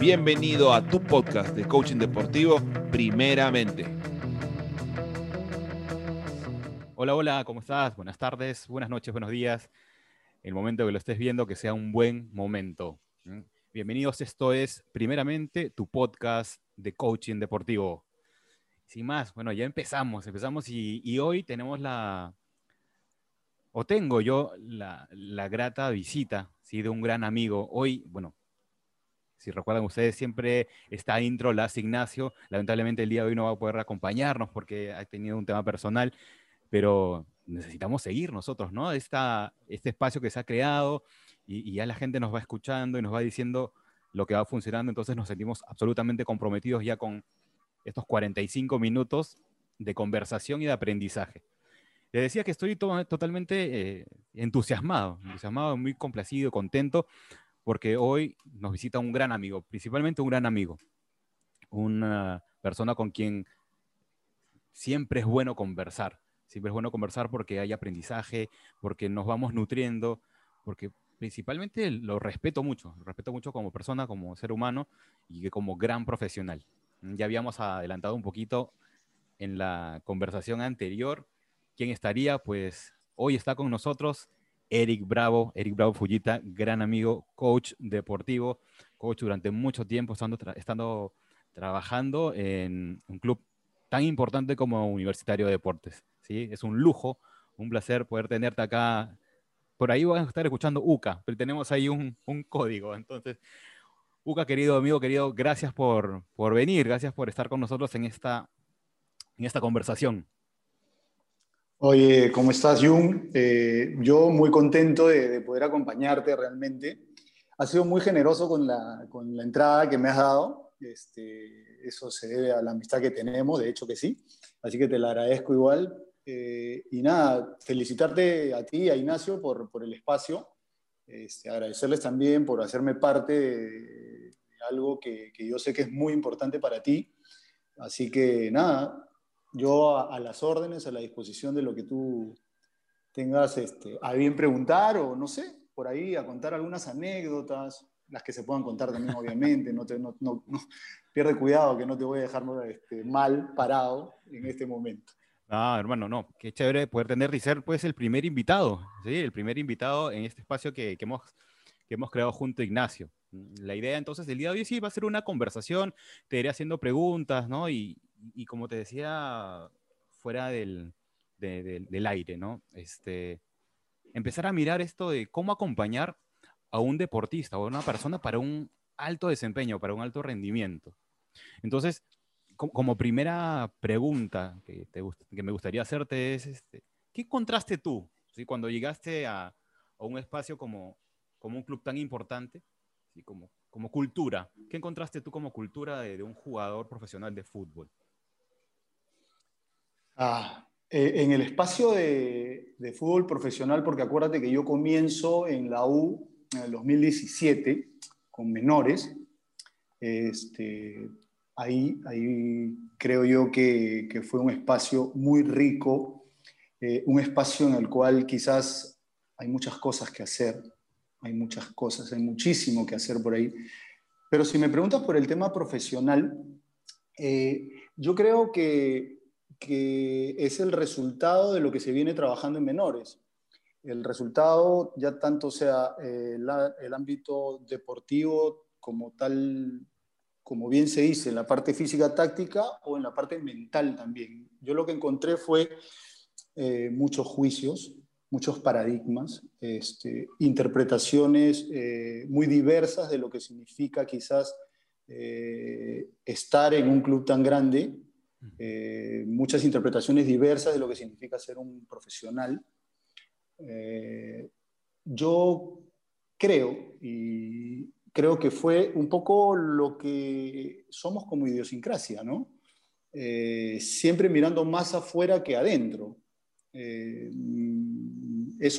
Bienvenido a tu podcast de coaching deportivo, primeramente. Hola, hola, ¿cómo estás? Buenas tardes, buenas noches, buenos días. El momento que lo estés viendo, que sea un buen momento. Bienvenidos, esto es primeramente tu podcast de coaching deportivo. Sin más, bueno, ya empezamos, empezamos y, hoy tenemos la, o tengo yo la, grata visita ¿sí? de un gran amigo. Hoy, bueno, si recuerdan ustedes, siempre está intro Las Ignacio. Lamentablemente el día de hoy no va a poder acompañarnos porque ha tenido un tema personal, pero necesitamos seguir nosotros, ¿no? Esta, este espacio que se ha creado y, ya la gente nos va escuchando y nos va diciendo lo que va funcionando, entonces nos sentimos absolutamente comprometidos ya con estos 45 minutos de conversación y de aprendizaje. Les decía que estoy totalmente eh, entusiasmado, entusiasmado, muy complacido, contento, porque hoy nos visita un gran amigo, principalmente un gran amigo, una persona con quien siempre es bueno conversar, siempre es bueno conversar porque hay aprendizaje, porque nos vamos nutriendo, porque principalmente lo respeto mucho, lo respeto mucho como persona, como ser humano y como gran profesional. Ya habíamos adelantado un poquito en la conversación anterior quién estaría, pues hoy está con nosotros Eric Bravo, Eric Bravo Fullita, gran amigo, coach deportivo, coach durante mucho tiempo, estando, trabajando en un club tan importante como Universitario de Deportes. ¿sí? Es un lujo, un placer poder tenerte acá. Por ahí van a estar escuchando UCA, pero tenemos ahí un, código. Entonces, UCA, querido amigo, querido, gracias por, por venir, gracias por estar con nosotros en esta, en esta conversación. Oye, ¿cómo estás, Jung? Eh, yo muy contento de, poder acompañarte realmente. Has sido muy generoso con la, con la entrada que me has dado. Este, eso se debe a la amistad que tenemos, de hecho que sí. Así que te la agradezco igual. Eh, y nada, felicitarte a ti, a Ignacio, por, por el espacio. Este, agradecerles también por hacerme parte de, algo que, que yo sé que es muy importante para ti. Así que nada, yo a, las órdenes, a la disposición de lo que tú tengas este, a bien preguntar o no sé, por ahí a contar algunas anécdotas, las que se puedan contar también obviamente, no, te, no, no, pierde cuidado que no te voy a dejar este, mal parado en este momento. Ah, hermano, no, qué chévere poder tener y ser pues el primer invitado, ¿sí? el primer invitado en este espacio que, que hemos, que hemos creado junto a Ignacio. La idea entonces del día de hoy sí va a ser una conversación, te iré haciendo preguntas, ¿no? Y, y como te decía, fuera del, del aire, ¿no? Este, empezar a mirar esto de cómo acompañar a un deportista o a una persona para un alto desempeño, para un alto rendimiento. Entonces, como primera pregunta que, te, que me gustaría hacerte es, este, ¿qué encontraste tú ¿sí? cuando llegaste a, a, un espacio como, como un club tan importante, como, como cultura? ¿Qué encontraste tú como cultura de, de un jugador profesional de fútbol? Ah, eh, en el espacio de, fútbol profesional, porque acuérdate que yo comienzo en la U en el 2017 con menores, este, ahí, ahí creo yo que, fue un espacio muy rico, eh, un espacio en el cual quizás hay muchas cosas que hacer, hay muchas cosas, hay muchísimo que hacer por ahí. Pero si me preguntas por el tema profesional, eh, yo creo que que es el resultado de lo que se viene trabajando en menores. El resultado, ya tanto sea eh, el ámbito deportivo como tal, como bien se dice, en la parte física táctica o en la parte mental también. Yo lo que encontré fue eh, muchos juicios, muchos paradigmas, este, interpretaciones eh, muy diversas de lo que significa quizás estar en un club tan grande eh, muchas interpretaciones diversas de lo que significa ser un profesional. Eh, yo creo, y creo que fue un poco lo que somos como idiosincrasia, ¿no? Eh, siempre mirando más afuera que adentro. Eso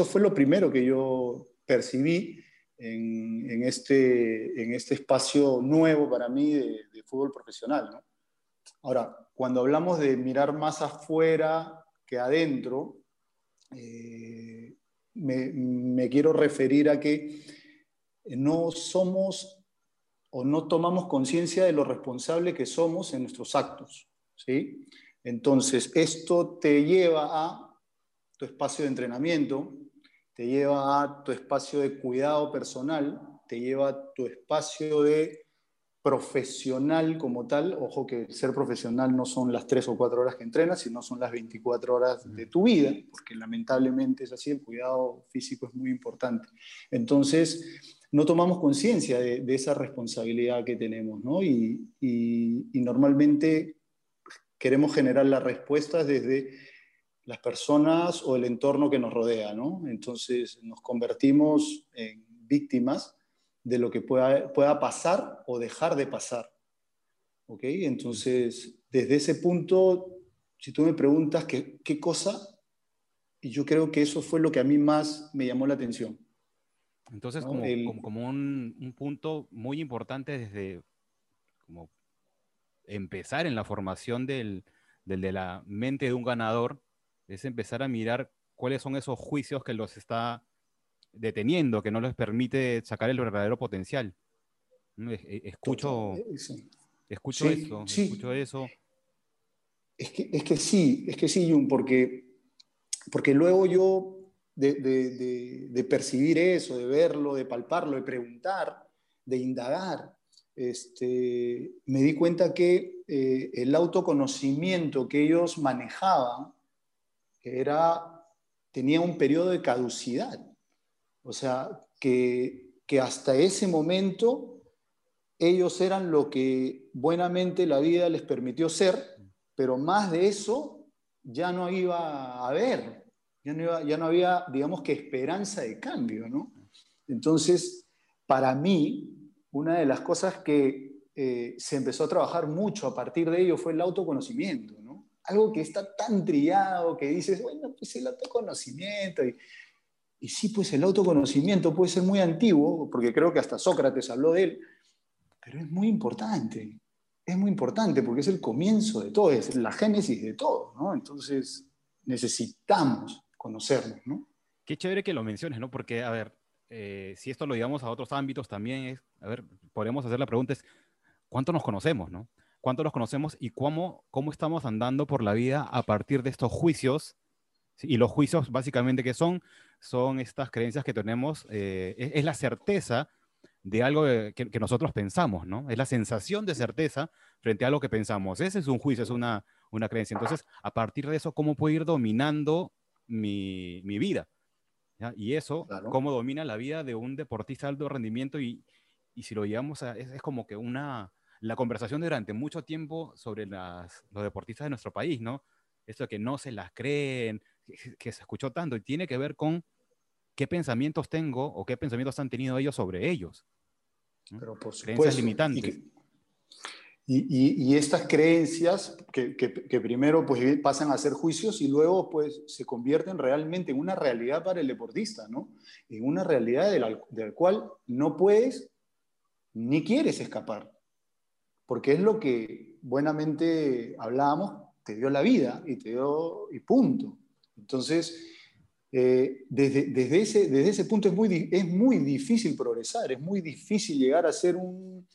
fue lo primero que yo percibí en, este, en este espacio nuevo para mí de, fútbol profesional. Ahora, cuando hablamos de mirar más afuera que adentro, eh, me, quiero referir a que no somos o no tomamos conciencia de lo responsable que somos en nuestros actos. ¿sí? Entonces, esto te lleva a tu espacio de entrenamiento, te lleva a tu espacio de cuidado personal, te lleva a tu espacio de profesional como tal. Ojo que ser profesional no son las tres o cuatro horas que entrenas, sino son las 24 horas de tu vida, porque lamentablemente es así, el cuidado físico es muy importante. Entonces, no tomamos conciencia de, esa responsabilidad que tenemos, ¿no? Y, normalmente queremos generar las respuestas desde las personas o el entorno que nos rodea, ¿no? Entonces nos convertimos en víctimas de lo que pueda, pueda pasar o dejar de pasar. ¿Ok? Entonces, desde ese punto, si tú me preguntas qué, qué cosa, y yo creo que eso fue lo que a mí más me llamó la atención. Entonces, como, como, un, un, punto muy importante desde como empezar en la formación del, del, de la mente de un ganador, es empezar a mirar cuáles son esos juicios que los está deteniendo, que no les permite sacar el verdadero potencial. E, escucho, escucho eso, escucho eso. Es que, es que sí, es que sí, Jun, porque, porque luego yo de, percibir eso, de verlo, de palparlo, de preguntar, de indagar, este, me di cuenta que eh, el autoconocimiento que ellos manejaban era, tenía un periodo de caducidad. O sea, que, que hasta ese momento ellos eran lo que buenamente la vida les permitió ser, pero más de eso ya no iba a haber, ya no, ya no había, digamos que, esperanza de cambio, ¿no? Entonces, para mí, una de las cosas que eh, se empezó a trabajar mucho a partir de ello fue el autoconocimiento, ¿no? Algo que está tan trillado que dices, bueno, pues el autoconocimiento. Y, sí, pues el autoconocimiento puede ser muy antiguo, porque creo que hasta Sócrates habló de él, pero es muy importante. Es muy importante porque es el comienzo de todo, es la génesis de todo. Entonces necesitamos conocernos, ¿no? Qué chévere que lo menciones, ¿no? Porque, a ver, eh, si esto lo llevamos a otros ámbitos también, es, a ver, podemos hacer la pregunta es, ¿cuánto nos conocemos, no? ¿Cuánto nos conocemos y cómo, cómo estamos andando por la vida a partir de estos juicios? Y los juicios, básicamente, ¿qué son? Son estas creencias que tenemos, eh, es, la certeza de algo que, que, nosotros pensamos, ¿no? Es la sensación de certeza frente a algo que pensamos. Ese es un juicio, es una, una creencia. Entonces, a partir de eso, ¿cómo puedo ir dominando mi, mi vida. Y eso, cómo domina la vida de un deportista de alto rendimiento y, y si lo llevamos a, es, como que una, la conversación durante mucho tiempo sobre las, los deportistas de nuestro país, ¿no? Esto de que no se las creen, que, se escuchó tanto y tiene que ver con qué pensamientos tengo o qué pensamientos han tenido ellos sobre ellos. Pero por supuesto, Creencias limitantes. Y, estas creencias que, primero pues, pasan a ser juicios y luego pues, se convierten realmente en una realidad para el deportista, ¿no? En una realidad de la, cual no puedes ni quieres escapar, porque es lo que buenamente hablábamos, te dio la vida y te dio y punto. Entonces, eh, desde, desde, ese, desde ese punto es muy, es muy difícil progresar, es muy difícil llegar a ser un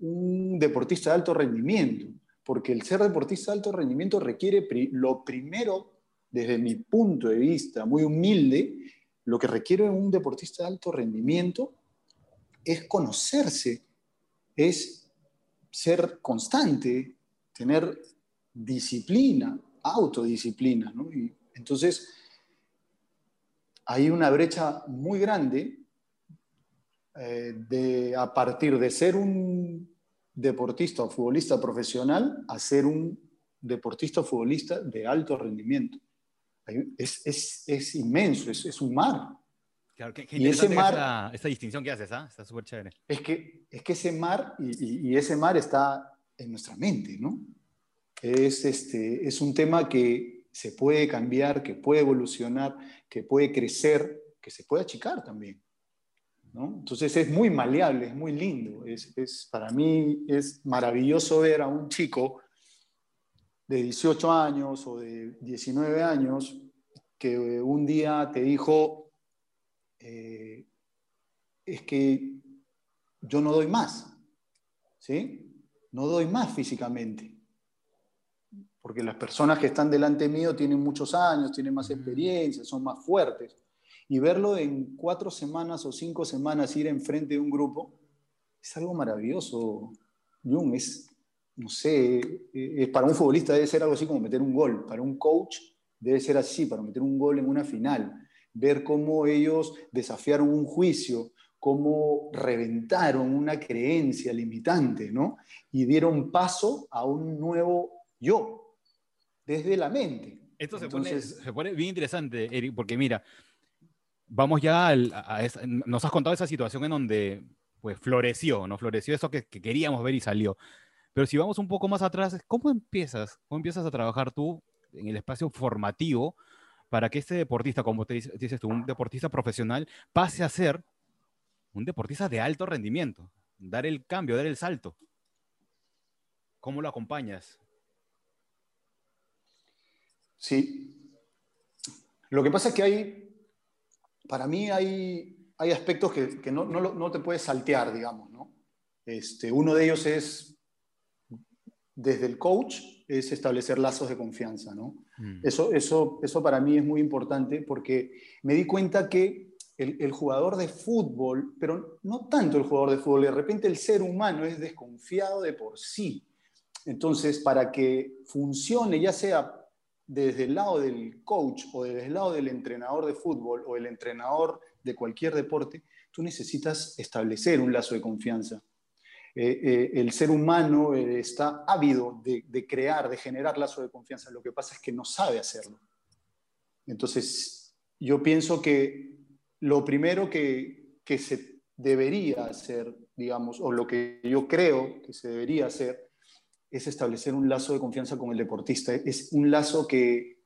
un deportista de alto rendimiento, porque el ser deportista de alto rendimiento requiere lo primero, desde mi punto de vista muy humilde, lo que requiere un deportista de alto rendimiento es conocerse, es ser constante, tener disciplina, autodisciplina. Y entonces, hay una brecha muy grande eh, de, a partir de ser un deportista o futbolista profesional a ser un deportista o futbolista de alto rendimiento. Es, es, es inmenso, es, es, un mar. Claro, y ese mar, esa, distinción que haces, ¿ah? está súper chévere. Es que, es que ese mar, y, y, ese mar está en nuestra mente, ¿no? Es, este, es un tema que se puede cambiar, que puede evolucionar, que puede crecer, que se puede achicar también. Entonces es muy maleable, es muy lindo. Es, para mí es maravilloso ver a un chico de 18 años o de 19 años que un día te dijo, eh, es que yo no doy más, ¿sí? No doy más físicamente. Porque las personas que están delante mío tienen muchos años, tienen más experiencia, son más fuertes. Y verlo en cuatro semanas o cinco semanas ir enfrente de un grupo es algo maravilloso. Jung, es, no sé, es, para un futbolista debe ser algo así como meter un gol. Para un coach debe ser así, para meter un gol en una final. Ver cómo ellos desafiaron un juicio, cómo reventaron una creencia limitante, ¿no? Y dieron paso a un nuevo yo, desde la mente. Esto se, pone, bien interesante, Eric, porque mira, vamos ya a, nos has contado esa situación en donde pues floreció, ¿no? Floreció eso que, queríamos ver y salió. Pero si vamos un poco más atrás, ¿cómo empiezas? ¿Cómo empiezas a trabajar tú en el espacio formativo para que este deportista, como te dices tú, un deportista profesional, pase a ser un deportista de alto rendimiento, dar el cambio, dar el salto. ¿Cómo lo acompañas? Sí. Lo que pasa es que hay, para mí hay, hay aspectos que, no, no, te puedes saltear, digamos, ¿no? Este, uno de ellos es, desde el coach, es establecer lazos de confianza, ¿no? Mm. Eso, eso, eso para mí es muy importante porque me di cuenta que el, jugador de fútbol, pero no tanto el jugador de fútbol, de repente el ser humano es desconfiado de por sí. Entonces, para que funcione, ya sea desde el lado del coach o desde el lado del entrenador de fútbol o el entrenador de cualquier deporte, tú necesitas establecer un lazo de confianza. Eh, eh, el ser humano eh, está ávido de, crear, de generar lazo de confianza. Lo que pasa es que no sabe hacerlo. Entonces, yo pienso que lo primero que, se debería hacer, digamos, o lo que yo creo que se debería hacer, es establecer un lazo de confianza con el deportista. Es un lazo que,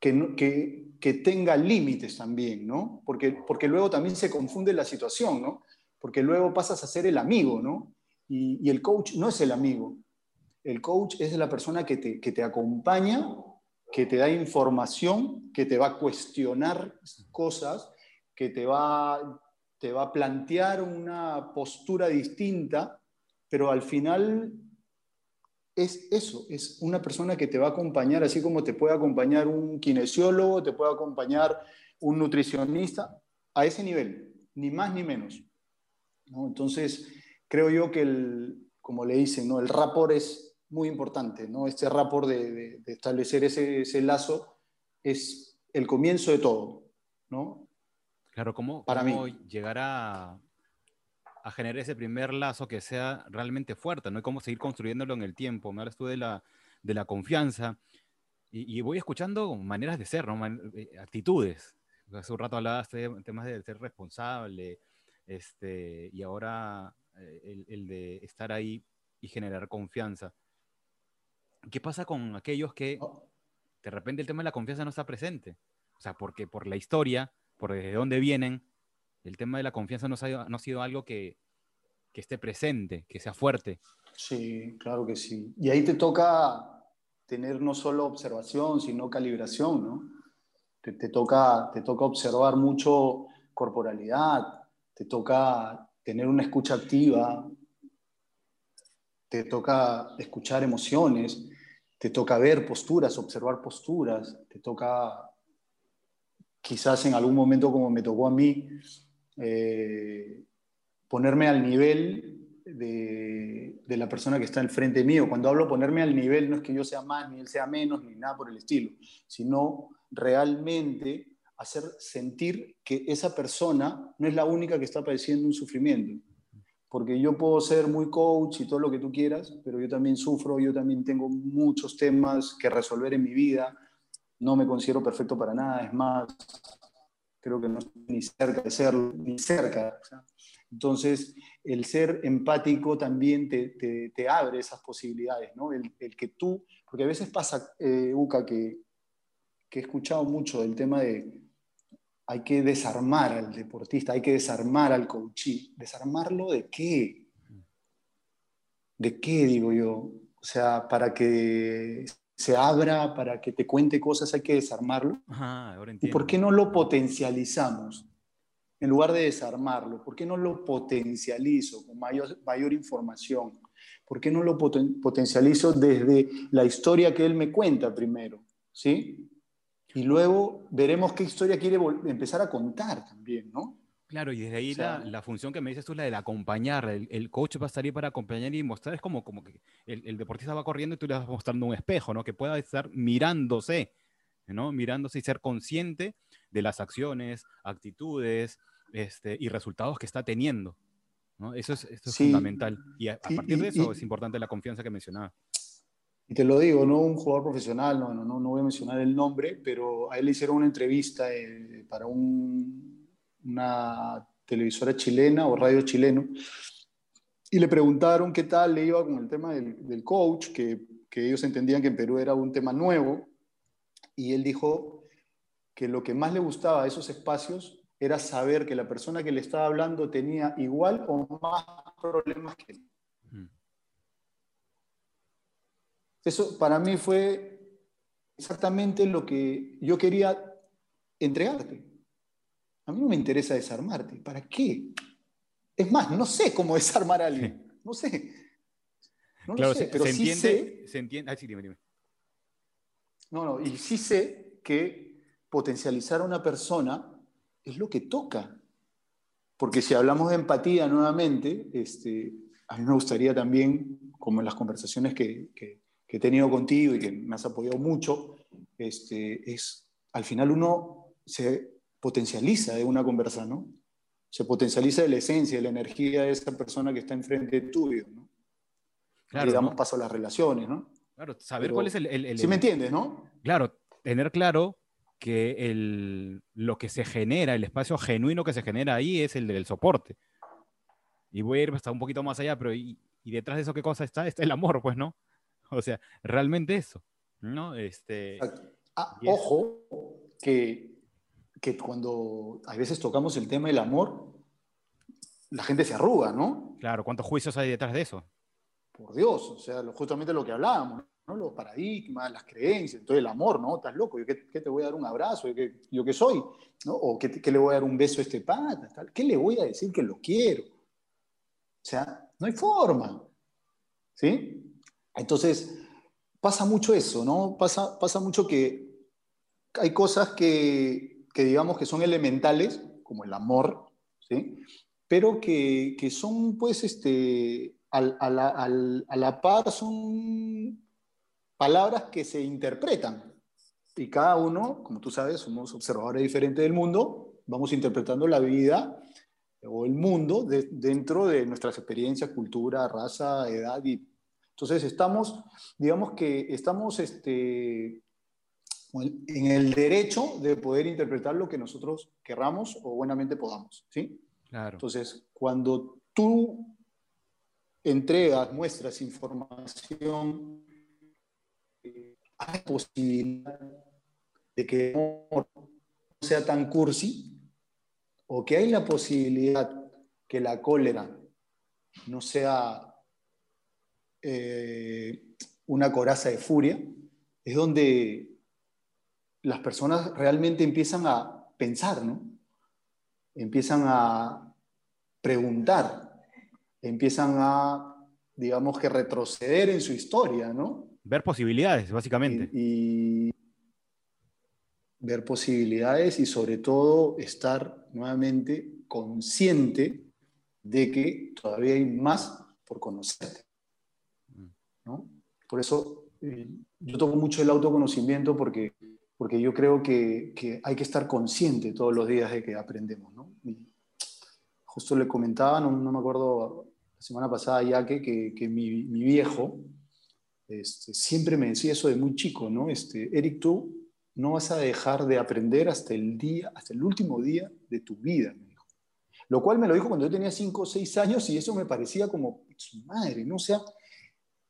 que, que, tenga límites también, ¿no? Porque, porque luego también se confunde la situación, ¿no? Porque luego pasas a ser el amigo, ¿no? Y, el coach no es el amigo. El coach es la persona que te, que te acompaña, que te da información, que te va a cuestionar cosas que te va, te va a plantear una postura distinta, pero al final es eso, es una persona que te va a acompañar, así como te puede acompañar un kinesiólogo, te puede acompañar un nutricionista, a ese nivel, ni más ni menos. Entonces, creo yo que, el, como le dicen, ¿no? el rapport es muy importante, ¿no? este rapport de, establecer ese, ese, lazo es el comienzo de todo. ¿no? Claro, ¿cómo, Para llegar a, generar ese primer lazo que sea realmente fuerte, ¿no? Y cómo seguir construyéndolo en el tiempo. Me hablas tú de la, de la confianza y, voy escuchando maneras de ser, ¿no? Eh, actitudes. Hace un rato hablabas de temas de ser responsable este, y ahora el, el, de estar ahí y generar confianza. ¿Qué pasa con aquellos que oh. de repente el tema de la confianza no está presente? O sea, porque por la historia por desde dónde vienen, el tema de la confianza no ha, sido algo que, esté presente, que sea fuerte. Sí, claro que sí. Y ahí te toca tener no solo observación, sino calibración, ¿no? Te, toca, te toca observar mucho corporalidad, te toca tener una escucha activa, te toca escuchar emociones, te toca ver posturas, observar posturas, te toca quizás en algún momento como me tocó a mí, eh, ponerme al nivel de, la persona que está enfrente mío. Cuando hablo ponerme al nivel, no es que yo sea más, ni él sea menos, ni nada por el estilo, sino realmente hacer sentir que esa persona no es la única que está padeciendo un sufrimiento. Porque yo puedo ser muy coach y todo lo que tú quieras, pero yo también sufro, yo también tengo muchos temas que resolver en mi vida, no me considero perfecto para nada, es más, creo que no estoy ni cerca de serlo, ni cerca. Entonces, el ser empático también te, te, abre esas posibilidades, ¿no? El, el, que tú, porque a veces pasa, eh, Uca, que, que he escuchado mucho del tema de hay que desarmar al deportista, hay que desarmar al coachí. ¿Desarmarlo de qué? ¿De qué, digo yo? O sea, para que se abra, para que te cuente cosas, hay que desarmarlo. ¿Y por qué no lo potencializamos? En lugar de desarmarlo, ¿por qué no lo potencializo con mayor, mayor información, ¿Por qué no lo potencializo desde la historia que él me cuenta primero? ¿Sí? Y luego veremos qué historia quiere empezar a contar también, ¿no? Claro, y desde ahí la, función que me dices tú, la de acompañar, el, coach va a estar ahí para acompañar y mostrar, es como, como que el, deportista va corriendo y tú le vas mostrando un espejo, ¿no? Que pueda estar mirándose, ¿no? Mirándose y ser consciente de las acciones, actitudes este, y resultados que está teniendo, ¿no? Eso es, fundamental. Y a, partir de eso es importante la confianza que mencionaba. Y te lo digo, no un jugador profesional, no, no, no, voy a mencionar el nombre, pero a él le hicieron una entrevista eh, para un una televisora chilena o radio chileno, y le preguntaron qué tal le iba con el tema del, coach, que, que, ellos entendían que en Perú era un tema nuevo, y él dijo que lo que más le gustaba de esos espacios era saber que la persona que le estaba hablando tenía igual o más problemas que él. Eso para mí fue exactamente lo que yo quería entregarte. A mí no me interesa desarmarte. ¿Para qué? Es más, no sé cómo desarmar a alguien. No sé. No claro, sé, se, pero sí entiende, se entiende. Ah, sí, dime, dime. No, no, y sí sé que potencializar a una persona es lo que toca. Porque si hablamos de empatía nuevamente, este, a mí me gustaría también, como en las conversaciones que, que, he tenido contigo y que me has apoyado mucho, este, es al final uno se potencializa de una conversa, ¿no? Se potencializa de la esencia, de la energía de esa persona que está enfrente tuyo, ¿no? Claro, y damos paso a las relaciones, ¿no? Claro, saber cuál es el, el, Sí me entiendes, ¿no? Claro, tener claro que el, lo que se genera, el espacio genuino que se genera ahí es el del soporte. Y voy a ir hasta un poquito más allá, pero y, detrás de eso qué cosa está? Está el amor, pues, ¿no? O sea, realmente eso, ¿no? Este, ah, ojo, que que cuando a veces tocamos el tema del amor, la gente se arruga, ¿no? Claro, ¿cuántos juicios hay detrás de eso? Por Dios, o sea, justamente lo que hablábamos, ¿no? Los paradigmas, las creencias, entonces el amor, ¿no? Estás loco, ¿yo qué, te voy a dar un abrazo? ¿Yo qué, yo qué soy? ¿no? ¿O qué, qué, le voy a dar un beso a este pata? ¿Qué le voy a decir que lo quiero? O sea, no hay forma, ¿sí? Entonces, pasa mucho eso, ¿no? Pasa, pasa mucho que hay cosas que digamos que son elementales, como el amor, ¿sí? pero que, que son, pues, este, a la par son palabras que se interpretan. Y cada uno, como tú sabes, somos observadores diferentes del mundo, vamos interpretando la vida o el mundo dentro de nuestras experiencias, cultura, raza, edad. Y, entonces estamos, digamos que estamos este, en el derecho de poder interpretar lo que nosotros querramos o buenamente podamos. ¿sí? Claro. Entonces, cuando tú entregas, muestras información, eh, hay posibilidad de que no sea tan cursi o que hay la posibilidad que la cólera no sea eh, una coraza de furia, es donde las personas realmente empiezan a pensar, ¿no? Empiezan a preguntar, empiezan a, digamos que, retroceder en su historia, ¿no? Ver posibilidades, básicamente. Y, ver posibilidades y sobre todo estar nuevamente consciente de que todavía hay más por conocerte. ¿No? Por eso eh, yo toco mucho el autoconocimiento porque porque yo creo que, hay que estar consciente todos los días de que aprendemos. ¿no? justo le comentaba, no, me acuerdo, la semana pasada ya que, que, mi, viejo este, siempre me decía eso de muy chico, ¿no? Este, Eric, tú no vas a dejar de aprender hasta el día, hasta el último día de tu vida, me dijo. Lo cual me lo dijo cuando yo tenía 5 o 6 años y eso me parecía como, su madre, ¿no? O sea,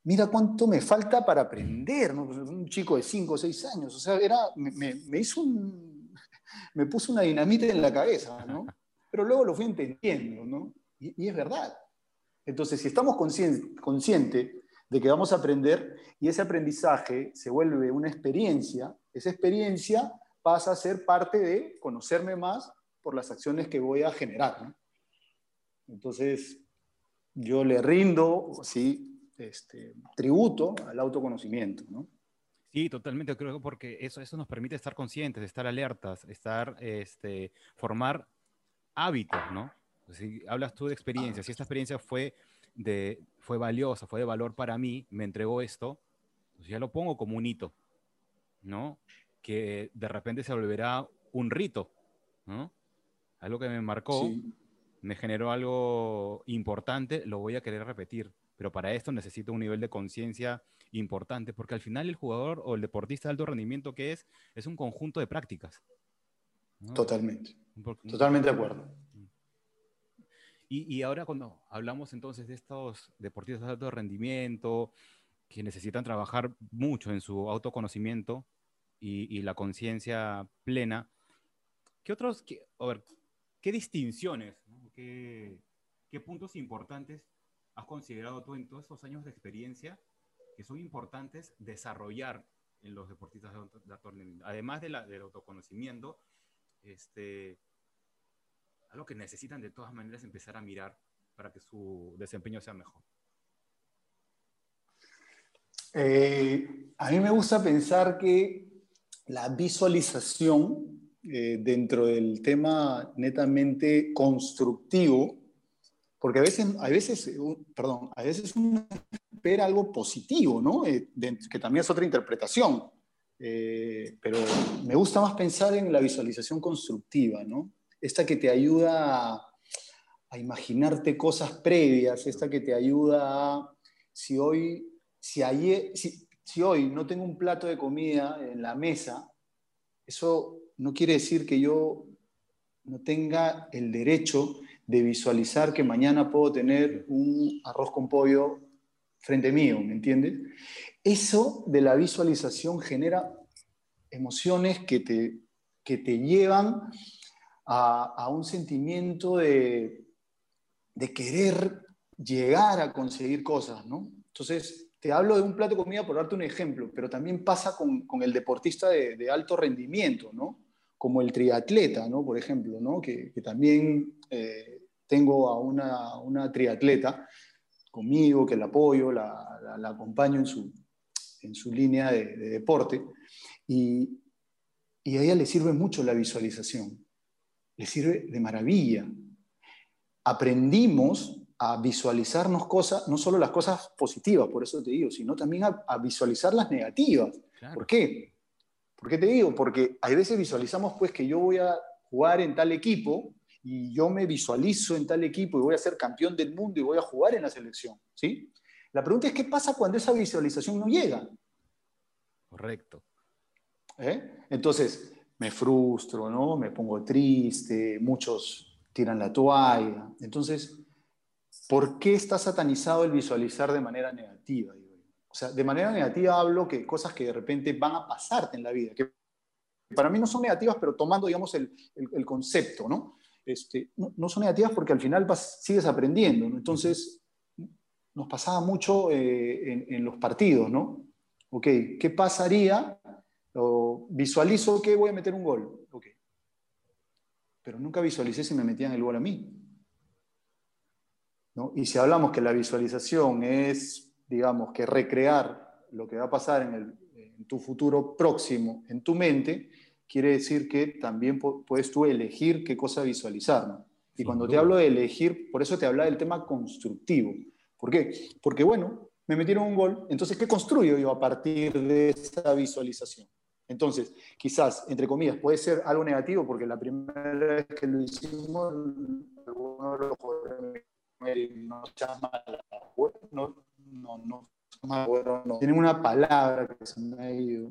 mira cuánto me falta para aprender. Pues, un chico de 5 o 6 años, o sea, era, me, hizo un, me puso una dinamita en la cabeza, ¿no? Pero luego lo fui entendiendo, ¿no? Y, es verdad. Entonces, si estamos conscientes consciente de que vamos a aprender y ese aprendizaje se vuelve una experiencia, esa experiencia pasa a ser parte de conocerme más por las acciones que voy a generar. Entonces, yo le rindo, sí, este, tributo al autoconocimiento, ¿no? Sí, totalmente, creo que porque eso, eso nos permite estar conscientes, estar alertas, estar, este, formar hábitos, ¿no? Si hablas tú de experiencia, si esta experiencia fue, de, fue valiosa, fue de valor para mí, me entregó esto, pues ya lo pongo como un hito, ¿no? Que de repente se volverá un rito, ¿no? Algo que me marcó, me generó algo importante, lo voy a querer repetir. Pero para esto necesito un nivel de conciencia importante, porque al final el jugador o el deportista de alto rendimiento que es, es un conjunto de prácticas. Totalmente. Totalmente de acuerdo. Y, y, ahora cuando hablamos entonces de estos deportistas de alto rendimiento, que necesitan trabajar mucho en su autoconocimiento y, y la conciencia plena, ¿qué otros, qué, a ver, qué distinciones, ¿Qué, qué puntos importantes has considerado tú en todos estos años de experiencia que son importantes desarrollar en los deportistas de alto rendimiento? Además de la, del autoconocimiento, este, algo que necesitan de todas maneras empezar a mirar para que su desempeño sea mejor. Eh, a mí me gusta pensar que la visualización eh, dentro del tema netamente constructivo, porque a veces, a veces, perdón, a veces uno espera algo positivo, ¿no? Eh, que también es otra interpretación. Eh, pero me gusta más pensar en la visualización constructiva, ¿no? Esta que te ayuda a, imaginarte cosas previas, esta que te ayuda a, si hoy, si, ayer, si hoy no tengo un plato de comida en la mesa, eso no quiere decir que yo no tenga el derecho de visualizar que mañana puedo tener un arroz con pollo frente mío, ¿me entiendes? Eso de la visualización genera emociones que te, que te llevan a, un sentimiento de, de querer llegar a conseguir cosas, ¿no? Entonces, te hablo de un plato de comida por darte un ejemplo, pero también pasa con, el deportista de, de, alto rendimiento, ¿no? como el triatleta, ¿no? por ejemplo, ¿no? que, también eh, tengo a una, una, triatleta conmigo, que la apoyo, la, la, acompaño en su, en su línea de, deporte, y, y a ella le sirve mucho la visualización, le sirve de maravilla. Aprendimos a visualizarnos cosas, no solo las cosas positivas, por eso te digo, sino también a, a visualizar las negativas. ¿Por qué? ¿Por qué te digo? Porque hay veces visualizamos pues que yo voy a jugar en tal equipo y yo me visualizo en tal equipo y voy a ser campeón del mundo y voy a jugar en la selección, ¿sí? La pregunta es qué pasa cuando esa visualización no llega. Correcto. ¿Eh? Entonces, me frustro, ¿no? Me pongo triste, muchos tiran la toalla. Entonces, ¿por qué está satanizado el visualizar de manera negativa? O sea, de manera negativa hablo que cosas que de repente van a pasarte en la vida, que para mí no son negativas, pero tomando, digamos, el, el, concepto, ¿no? Este, no, son negativas porque al final vas, sigues aprendiendo. Entonces, nos pasaba mucho eh, en, en, los partidos, ¿no? Ok, ¿qué pasaría? O visualizo que voy a meter un gol, ok. Pero nunca visualicé si me metían el gol a mí. ¿no? Y si hablamos que la visualización es digamos, que recrear lo que va a pasar en, tu futuro próximo en tu mente, quiere decir que también puedes tú elegir qué cosa visualizar. Y cuando te hablo de elegir, por eso te habla del tema constructivo. ¿Por qué? Porque, bueno, me metieron un gol, entonces, ¿qué construyo yo a partir de esa visualización? Entonces, quizás, entre comillas, puede ser algo negativo, porque la primera vez que lo hicimos, algunos de los jugadores no no, no, no, no, Tienen una palabra que se me ha ido.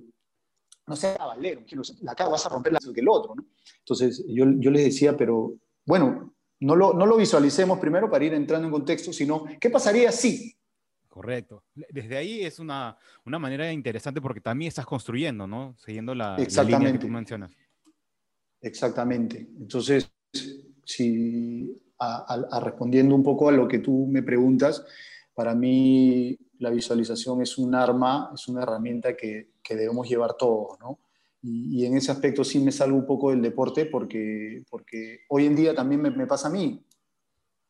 No sea cabalero, la cara vas a romper la que el otro, ¿no? Entonces yo, yo les decía, pero bueno, no lo, no lo visualicemos primero para ir entrando en contexto, sino ¿qué pasaría si? Correcto. Desde ahí es una, una manera interesante porque también estás construyendo, ¿no? Siguiendo la, Exactamente. línea que tú mencionas. Exactamente. Entonces, si a, respondiendo un poco a lo que tú me preguntas, para mí la visualización es un arma, es una herramienta que, debemos llevar todos, ¿no? Y, en ese aspecto sí me salgo un poco del deporte porque, porque hoy en día también me, pasa a mí.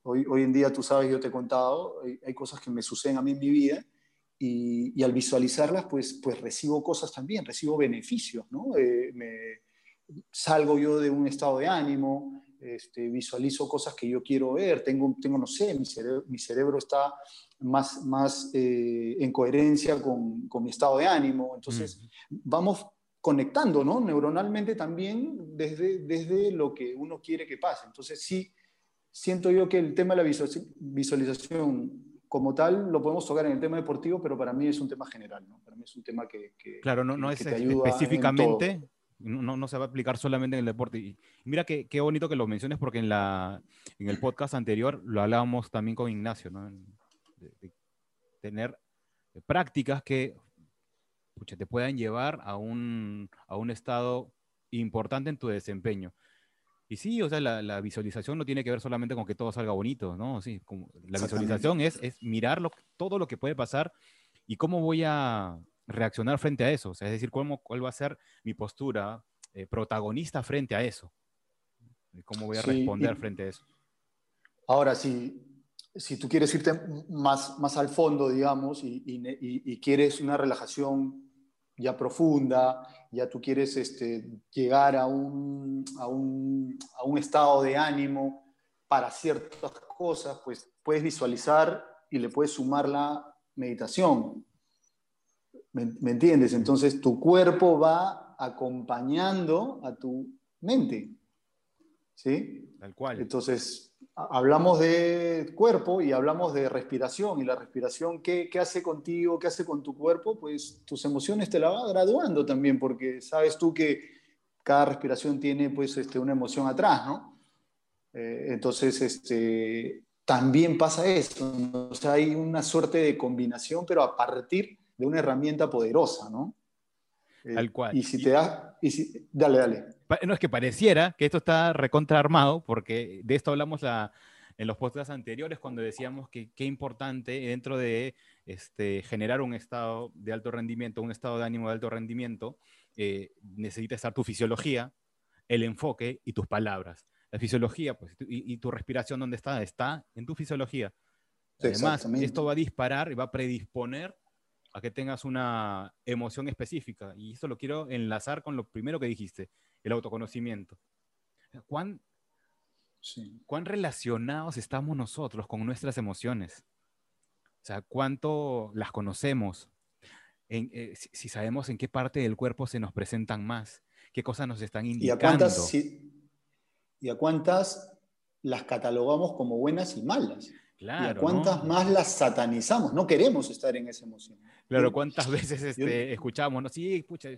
Hoy, hoy en día, tú sabes, yo te he contado, hay, cosas que me suceden a mí en mi vida y, y, al visualizarlas, pues, pues recibo cosas también, recibo beneficios, ¿no? Eh, me, salgo yo de un estado de ánimo, este, visualizo cosas que yo quiero ver, tengo, tengo no sé, mi cerebro, mi cerebro está más, más eh, en coherencia con, con, mi estado de ánimo. Entonces, vamos conectando, ¿no? Neuronalmente también desde, desde lo que uno quiere que pase. Entonces, sí, siento yo que el tema de la visualización como tal lo podemos tocar en el tema deportivo, pero para mí es un tema general, ¿no? Para mí es un tema que... claro, no, no es específicamente, no, no, se va a aplicar solamente en el deporte. Y mira qué, qué bonito que lo menciones porque en, la, en el podcast anterior lo hablábamos también con Ignacio, ¿no? De tener prácticas que te puedan llevar a un, a un estado importante en tu desempeño. Y sí, o sea, la, visualización no tiene que ver solamente con que todo salga bonito, ¿no? Sí, como, la visualización es, es mirar todo lo que puede pasar y cómo voy a reaccionar frente a eso. O sea, es decir, cómo, cuál va a ser mi postura eh, protagonista frente a eso. Y cómo voy a responder frente a eso. Ahora, si, si tú quieres irte más, más al fondo, digamos, y, y quieres una relajación ya profunda, ya tú quieres este, llegar a un, a, un, a un, estado de ánimo para ciertas cosas, pues puedes visualizar y le puedes sumar la meditación. ¿Me, entiendes? Entonces tu cuerpo va acompañando a tu mente. ¿Sí? Tal cual. Entonces, hablamos de cuerpo y hablamos de respiración. Y la respiración, ¿qué, ¿qué, hace contigo? ¿Qué hace con tu cuerpo? Pues tus emociones te la va graduando también, porque sabes tú que cada respiración tiene pues este, una emoción atrás, ¿no? Eh, entonces, este, también pasa eso. O sea, hay una suerte de combinación, pero a partir de una herramienta poderosa, ¿no? Eh, Tal cual. Y si te das... Y si, dale, dale no es que pareciera que esto está recontraarmado, porque de esto hablamos en los podcasts anteriores cuando decíamos que qué importante dentro de este, generar un estado de alto rendimiento, un estado de ánimo de alto rendimiento, eh, necesita estar tu fisiología, el enfoque y tus palabras. La fisiología, pues, y, tu respiración, ¿dónde está? Está en tu fisiología. Además, esto va a disparar y va a predisponer a que tengas una emoción específica. Y esto lo quiero enlazar con lo primero que dijiste, el autoconocimiento. ¿Cuán, ¿Cuán relacionados estamos nosotros con nuestras emociones? O sea, ¿cuánto las conocemos? Eh, si, sabemos en qué parte del cuerpo se nos presentan más, qué cosas nos están indicando. ¿Y a cuántas, y a cuántas las catalogamos como buenas y malas? Claro, ¿Y a cuántas más las satanizamos? No queremos estar en esa emoción. Claro, ¿cuántas veces este, escuchamos? No, sí, pucha,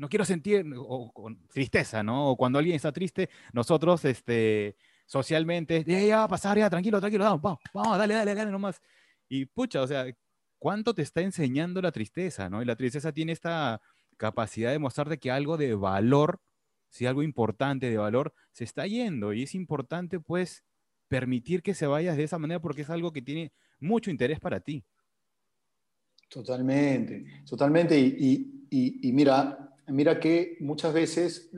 no quiero sentir o, tristeza, ¿no? O cuando alguien está triste, nosotros, este, socialmente, ya, ya va a pasar, ya, tranquilo, tranquilo, vamos, vamos, dale, dale, dale nomás. Y pucha, o sea, ¿cuánto te está enseñando la tristeza, ¿no? Y la tristeza tiene esta capacidad de mostrarte que algo de valor, si algo importante de valor, se está yendo. Y es importante, pues, permitir que se vaya de esa manera porque es algo que tiene mucho interés para ti. Totalmente, totalmente. Y, y mira, mira que muchas veces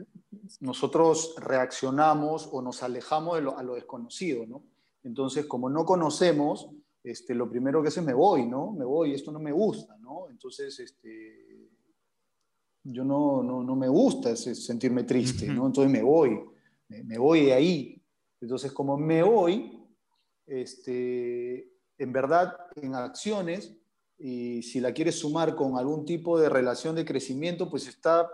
nosotros reaccionamos o nos alejamos de lo, a lo desconocido, ¿no? Entonces, como no conocemos, este, lo primero que hace es me voy, ¿no? Me voy, esto no me gusta, ¿no? Entonces, este, yo no, no, no me gusta sentirme triste, ¿no? Entonces me voy, me, voy de ahí. Entonces, como me voy, este, en verdad, en acciones, y si la quieres sumar con algún tipo de relación de crecimiento, pues está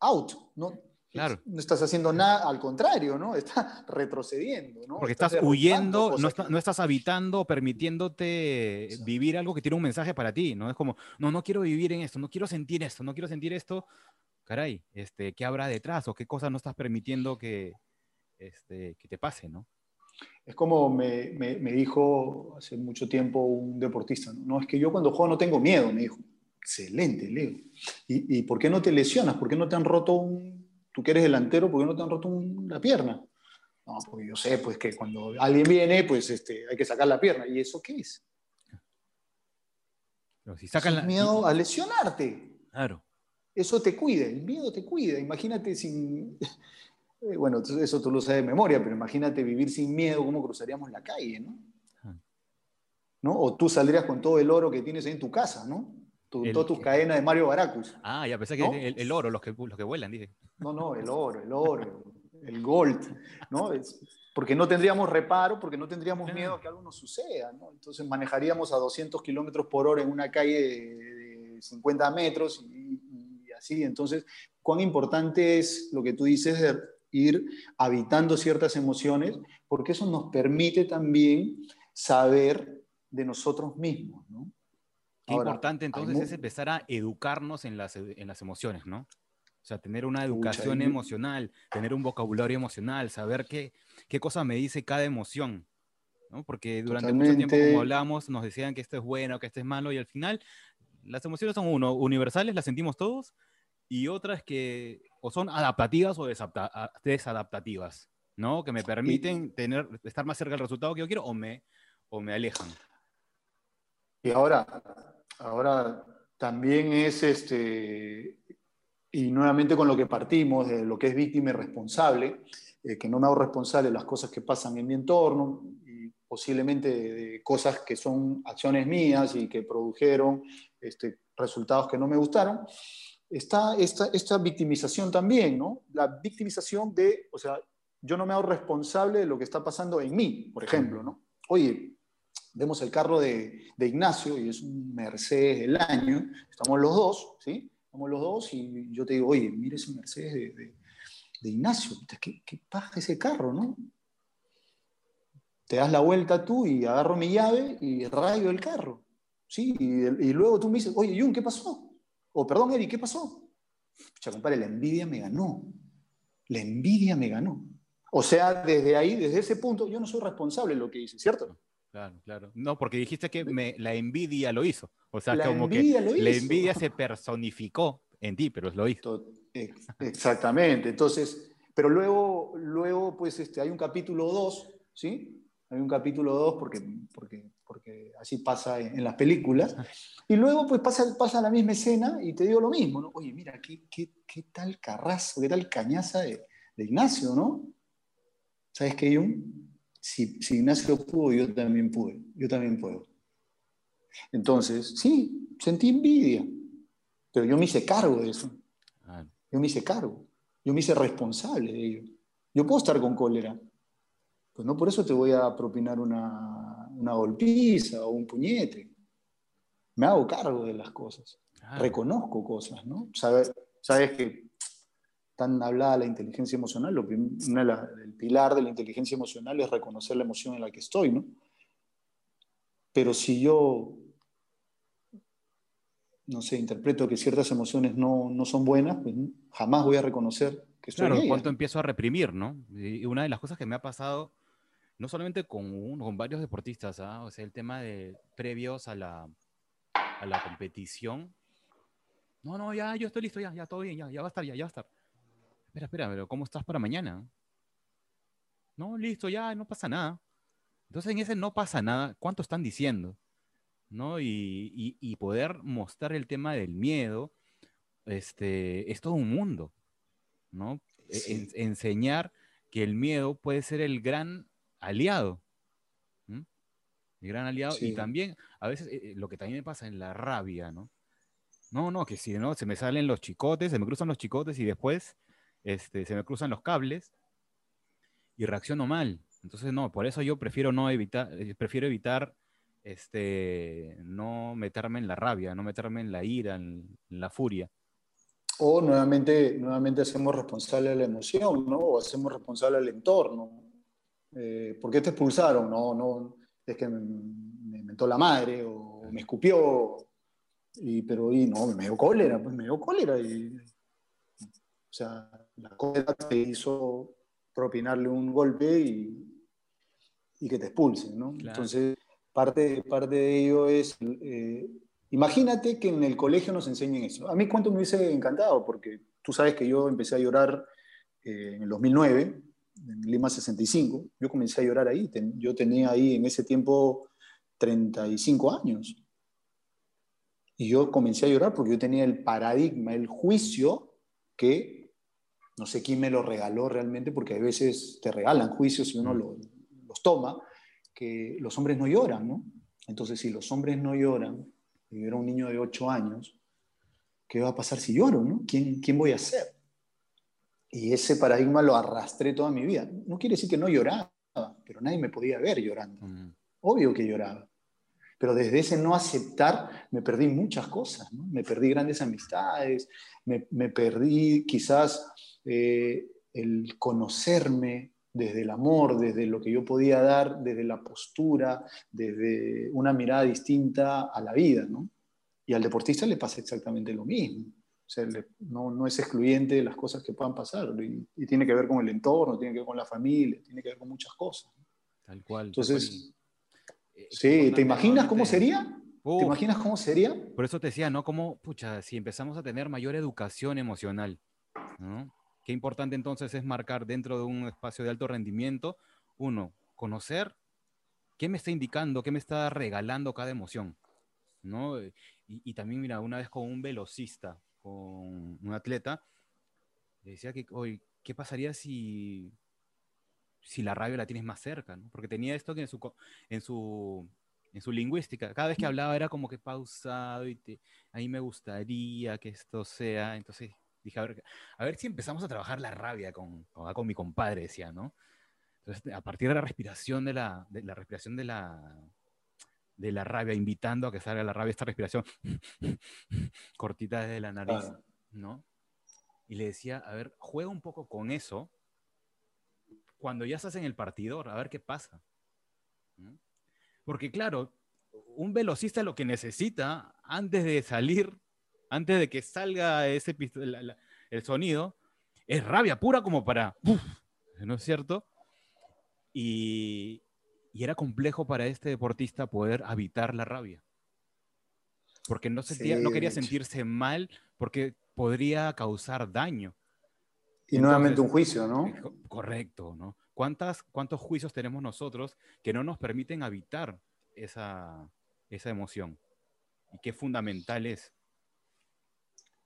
out, ¿no? Claro. No estás haciendo nada, al contrario, ¿no? Está retrocediendo, ¿no? Porque estás, huyendo, no, no, estás habitando, permitiéndote vivir algo que tiene un mensaje para ti, ¿no? Es como, no, no quiero vivir en esto, no quiero sentir esto, no quiero sentir esto. Caray, este, ¿qué habrá detrás o qué cosas no estás permitiendo que, este, que te pase, ¿no? Es como me, me, dijo hace mucho tiempo un deportista, ¿no? es que yo cuando juego no tengo miedo, me dijo. Excelente, Leo. ¿Y, ¿Y, por qué no te lesionas? ¿Por qué no te han roto un... Tú que eres delantero, ¿por qué no te han roto una pierna? No, porque yo sé, pues que cuando alguien viene, pues este, hay que sacar la pierna. ¿Y eso qué es? Pero si sacan la... miedo a lesionarte. Claro. Eso te cuida, el miedo te cuida. Imagínate sin Eh, bueno, eso tú lo sabes de memoria, pero imagínate vivir sin miedo, cómo cruzaríamos la calle, ¿no? ¿No? O tú saldrías con todo el oro que tienes ahí en tu casa, ¿no? todas tus cadenas de Mario Baracus. Ah, ya pensé que el, oro, los que, los que vuelan, dije. No, no, el oro, el oro, el gold, ¿no? porque no tendríamos reparo, porque no tendríamos miedo a que algo nos suceda, ¿no? Entonces manejaríamos a 200 kilómetros por hora en una calle de, 50 metros y, y, así. Entonces, cuán importante es lo que tú dices de ir habitando ciertas emociones, porque eso nos permite también saber de nosotros mismos, ¿no? Qué importante entonces es empezar a educarnos en las, en las emociones, ¿no? O sea, tener una educación emocional, tener un vocabulario emocional, saber qué, qué cosa me dice cada emoción, ¿no? Porque durante mucho tiempo, como hablamos, nos decían que esto es bueno, que esto es malo, y al final las emociones son uno, universales, las sentimos todos, y otras que o son adaptativas o desadaptativas, ¿no? Que me permiten tener, estar más cerca del resultado que yo quiero o me, o me alejan. Y ahora, ahora también es este, y nuevamente con lo que partimos, de lo que es víctima y responsable, eh, que no me hago responsable de las cosas que pasan en mi entorno y posiblemente de, cosas que son acciones mías y que produjeron este, resultados que no me gustaron, está esta, esta victimización también, ¿no? La victimización de, o sea, yo no me hago responsable de lo que está pasando en mí, por ejemplo, ¿no? Oye, vemos el carro de, Ignacio y es un Mercedes del año, estamos los dos, ¿sí? Estamos los dos y yo te digo, oye, mire ese Mercedes de, Ignacio, ¿qué, qué paja ese carro, no? Te das la vuelta tú y agarro mi llave y rayo el carro, ¿sí? Y, luego tú me dices, oye, Jun, ¿qué pasó? O perdón, Eri, ¿qué pasó? Pucha, compadre, la envidia me ganó. La envidia me ganó. O sea, desde ahí, desde ese punto, yo no soy responsable de lo que hice, ¿cierto? Claro, claro. No, porque dijiste que la envidia lo hizo. O sea, como que la envidia se personificó en ti, pero lo hizo. Exactamente. Entonces, pero luego, luego pues este, hay un capítulo 2, ¿sí? Hay un capítulo 2 porque, porque, porque así pasa en, las películas. Y luego pues pasa, pasa la misma escena y te digo lo mismo, ¿no? Oye, mira, qué, qué, qué tal carrazo, qué tal cañaza de, de Ignacio, ¿no? ¿Sabes qué, Jung? si, Ignacio pudo, yo también pude, yo también puedo. Entonces, sí, sentí envidia, pero yo me hice cargo de eso. Yo me hice cargo, yo me hice responsable de ello. Yo puedo estar con cólera, pues no por eso te voy a propinar una, una golpiza o un puñete. Me hago cargo de las cosas, reconozco cosas, ¿no? Sabes, sabes que tan hablada la inteligencia emocional, lo el pilar de la inteligencia emocional es reconocer la emoción en la que estoy, ¿no? Pero si yo, no sé, interpreto que ciertas emociones no, no son buenas, pues jamás voy a reconocer que estoy Claro, cuanto empiezo a reprimir, ¿no? Y una de las cosas que me ha pasado, no solamente con, uno, con varios deportistas, ¿ah? o sea, el tema de previos a la, a la competición, no, no, ya, yo estoy listo, ya, ya, todo bien, ya, ya va a estar, ya, ya va a estar espera, espera, pero ¿cómo estás para mañana? No, listo, ya, no pasa nada. Entonces, en ese no pasa nada, ¿cuánto están diciendo? ¿No? Y, poder mostrar el tema del miedo, este, es todo un mundo, ¿no? Enseñar que el miedo puede ser el gran aliado. El gran aliado. Y también, a veces, eh, eh, lo que también me pasa en la rabia, ¿no? No, no, que si no, se me salen los chicotes, se me cruzan los chicotes y después este, se me cruzan los cables y reacciono mal. Entonces, no, por eso yo prefiero no evitar, eh, prefiero evitar este, no meterme en la rabia, no meterme en la ira, en, la furia. O nuevamente, nuevamente hacemos responsable a la emoción, ¿no? O hacemos responsable al entorno. Eh, ¿Por qué te expulsaron? No, no, es que me, me mentó la madre o me escupió. Y, pero, y no, me dio cólera, pues me dio cólera. Y, o sea, la cólera te hizo propinarle un golpe y, que te expulsen, ¿no? Entonces, parte, parte de ello es, eh, imagínate que en el colegio nos enseñen eso. A mí cuánto me hubiese encantado, porque tú sabes que yo empecé a llorar eh, en el 2009, en Lima 65, yo comencé a llorar ahí, yo tenía ahí en ese tiempo 35 años. Y yo comencé a llorar porque yo tenía el paradigma, el juicio que no sé quién me lo regaló realmente, porque a veces te regalan juicios y uno los toma, que los hombres no lloran, ¿no? Entonces, si los hombres no lloran, y yo era un niño de 8 años, ¿qué va a pasar si lloro, no? ¿Quién, quién voy a ser? Y ese paradigma lo arrastré toda mi vida. No quiere decir que no lloraba, pero nadie me podía ver llorando. Mm. Obvio que lloraba. Pero desde ese no aceptar me perdí muchas cosas, ¿no? Me perdí grandes amistades, me, me perdí quizás eh, el conocerme desde el amor, desde lo que yo podía dar, desde la postura, desde una mirada distinta a la vida, ¿no? Y al deportista le pasa exactamente lo mismo. O sea, no, no, es excluyente de las cosas que puedan pasar. Y, tiene que ver con el entorno, tiene que ver con la familia, tiene que ver con muchas cosas. Tal cual. Entonces, eh, sí, ¿te imaginas cómo sería? ¿Te imaginas cómo sería? Por eso te decía, ¿no? Como, pucha, si empezamos a tener mayor educación emocional, ¿no? Qué importante entonces es marcar dentro de un espacio de alto rendimiento, uno, conocer qué me está indicando, qué me está regalando cada emoción, ¿no? Y, también, mira, una vez con un velocista, con un atleta, le decía que, hoy, ¿qué pasaría si, si la rabia la tienes más cerca? Porque tenía esto que en su, en su, en su lingüística, cada vez que hablaba era como que pausado y te, ahí me gustaría que esto sea, entonces dije, a ver, a ver si empezamos a trabajar la rabia con, con, mi compadre, decía, ¿no? Entonces, a partir de la respiración de la, de la respiración de la, de la rabia, invitando a que salga la rabia, esta respiración cortita desde la nariz, ¿no? Y le decía, a ver, juega un poco con eso cuando ya estás en el partidor, a ver qué pasa. Porque claro, un velocista lo que necesita antes de salir, antes de que salga ese el sonido, es rabia pura como para, ¿no es cierto? Y, y era complejo para este deportista poder habitar la rabia. Porque no, sentía, no quería sentirse mal porque podría causar daño. Y nuevamente un juicio, ¿no? Correcto, ¿no? ¿Cuántas, ¿Cuántos juicios tenemos nosotros que no nos permiten habitar esa, esa emoción? Y qué fundamental es.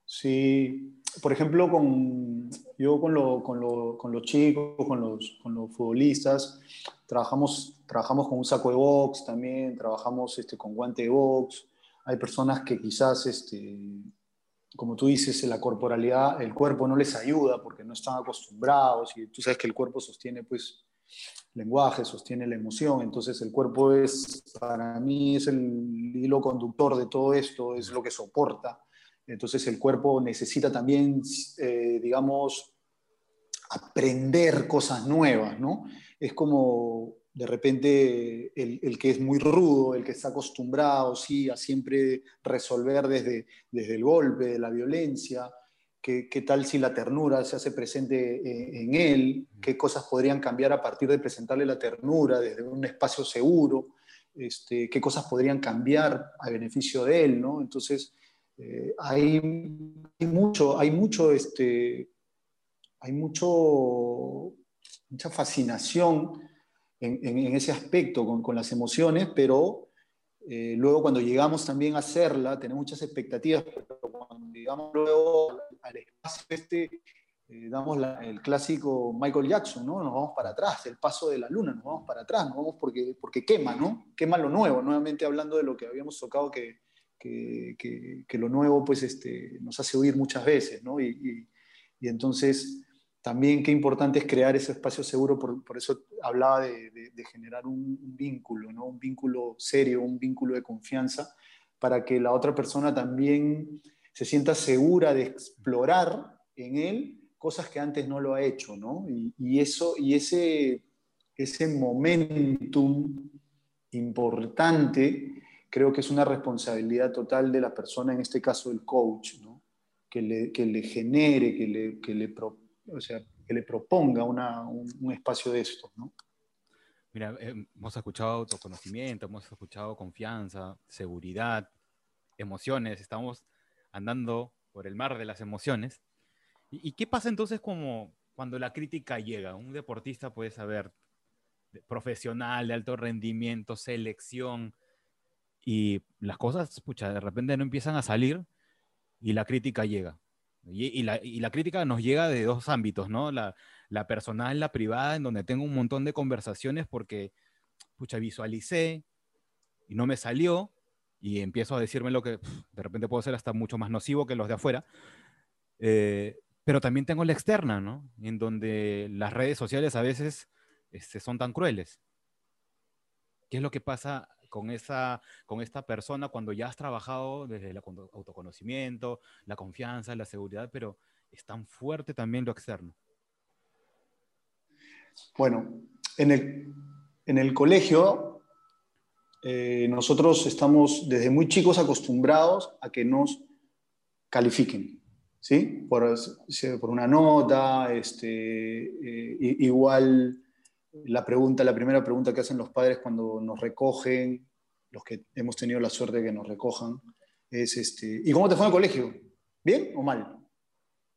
Sí, por ejemplo, con, yo con, lo, con, lo, con los chicos, con los, con los futbolistas, trabajamos, trabajamos con un saco de box también, trabajamos este, con guante de box. Hay personas que quizás, este, como tú dices, la corporalidad, el cuerpo no les ayuda porque no están acostumbrados y tú sabes que el cuerpo sostiene pues lenguaje, sostiene la emoción, entonces el cuerpo es, para mí, es el hilo conductor de todo esto, es lo que soporta. Entonces el cuerpo necesita también, eh, digamos, aprender cosas nuevas, ¿no? Es como de repente el, que es muy rudo, el que está acostumbrado, sí, a siempre resolver desde, desde el golpe, de la violencia, ¿Qué, ¿Qué, tal si la ternura se hace presente eh, en él? ¿Qué cosas podrían cambiar a partir de presentarle la ternura desde un espacio seguro? Este, ¿Qué cosas podrían cambiar a beneficio de él? ¿no? Entonces, eh, hay, mucho, hay mucho, este, hay mucho, mucha fascinación en, ese aspecto con, las emociones, pero eh, luego cuando llegamos también a hacerla, tenemos muchas expectativas, pero cuando llegamos luego al espacio este, eh, damos el clásico Michael Jackson, ¿no? Nos vamos para atrás, el paso de la luna, nos vamos para atrás, nos vamos porque, porque quema, ¿no? Quema lo nuevo, nuevamente hablando de lo que habíamos tocado que, que, que, lo nuevo pues este, nos hace huir muchas veces, ¿no? Y, y, entonces también qué importante es crear ese espacio seguro, por, por eso hablaba de, de, generar un, vínculo, ¿no? Un vínculo serio, un vínculo de confianza, para que la otra persona también se sienta segura de explorar en él cosas que antes no lo ha hecho, ¿no? Y, eso, y ese, ese momentum importante creo que es una responsabilidad total de la persona, en este caso el coach, ¿no? que, le, que, le, genere, que le, que le, o sea, que le proponga un, espacio de esto. ¿no? Mira, eh, hemos escuchado autoconocimiento, hemos escuchado confianza, seguridad, emociones, estamos andando por el mar de las emociones. ¿Y, y qué pasa entonces como cuando la crítica llega? Un deportista puede saber, profesional, de alto rendimiento, selección, y las cosas, pucha, de repente no empiezan a salir y la crítica llega. Y, la, y, la, crítica nos llega de dos ámbitos, ¿no? La, la, personal, la privada, en donde tengo un montón de conversaciones porque, pucha, visualicé y no me salió y empiezo a decirme lo que de repente puedo ser hasta mucho más nocivo que los de afuera. Eh, pero también tengo la externa, ¿no? En donde las redes sociales a veces este, son tan crueles. ¿Qué es lo que pasa con, esa, con esta persona cuando ya has trabajado desde el autoconocimiento, la confianza, la seguridad, pero es tan fuerte también lo externo? Bueno, en el, en el colegio eh, nosotros estamos desde muy chicos acostumbrados a que nos califiquen, ¿sí? Por, por una nota, este, eh, igual la pregunta, la primera pregunta que hacen los padres cuando nos recogen, los que hemos tenido la suerte de que nos recojan, es este, ¿y cómo te fue en el colegio? ¿Bien o mal?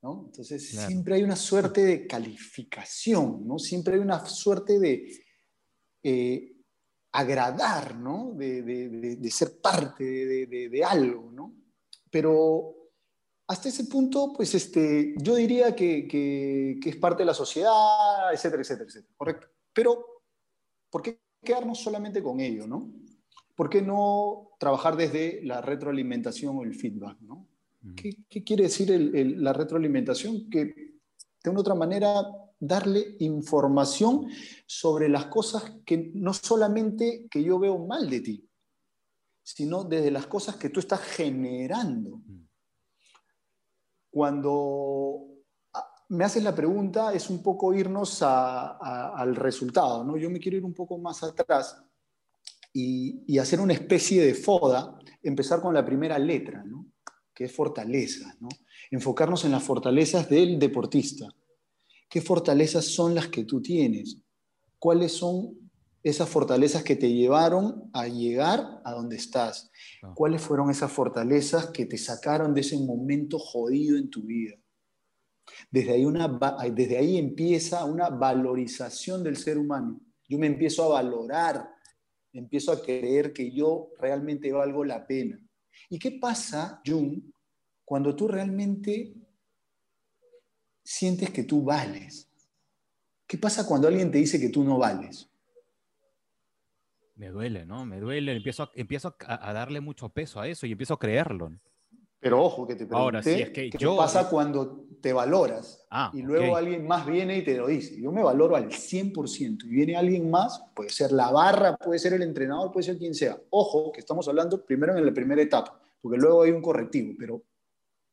¿No? Entonces siempre hay una suerte de calificación, ¿no? Siempre hay una suerte de eh, agradar, ¿no? De, de, de ser parte de, algo, ¿no? Pero hasta ese punto, pues este, yo diría que, que, que, es parte de la sociedad, etcétera, etcétera, etcétera, ¿correcto? Pero, ¿por qué quedarnos solamente con ello, no? ¿Por qué no trabajar desde la retroalimentación o el feedback, no? ¿Qué, quiere decir la retroalimentación? Que de una otra manera darle información sobre las cosas que no solamente que yo veo mal de ti, sino desde las cosas que tú estás generando. Cuando me haces la pregunta, es un poco irnos al resultado, ¿no? Yo me quiero ir un poco más atrás y, hacer una especie de foda, empezar con la primera letra, ¿no? Que es fortaleza, ¿no? Enfocarnos en las fortalezas del deportista. ¿Qué fortalezas son las que tú tienes? ¿Cuáles son esas fortalezas que te llevaron a llegar a donde estás? Ah. ¿Cuáles fueron esas fortalezas que te sacaron de ese momento jodido en tu vida? Desde ahí, una, desde ahí empieza una valorización del ser humano. Yo me empiezo a valorar, empiezo a creer que yo realmente valgo la pena. ¿Y qué pasa, Jung, cuando tú realmente sientes que tú vales? ¿Qué pasa cuando alguien te dice que tú no vales? Me duele, ¿no? Me duele. Empiezo, empiezo a, darle mucho peso a eso y empiezo a creerlo. Pero ojo, que te pregunté, Ahora, es que ¿qué pasa cuando te valoras ah, y luego alguien más viene y te lo dice? Yo me valoro al 100% y viene alguien más, puede ser la barra, puede ser el entrenador, puede ser quien sea. Ojo, que estamos hablando primero en la primera etapa, porque luego hay un correctivo, pero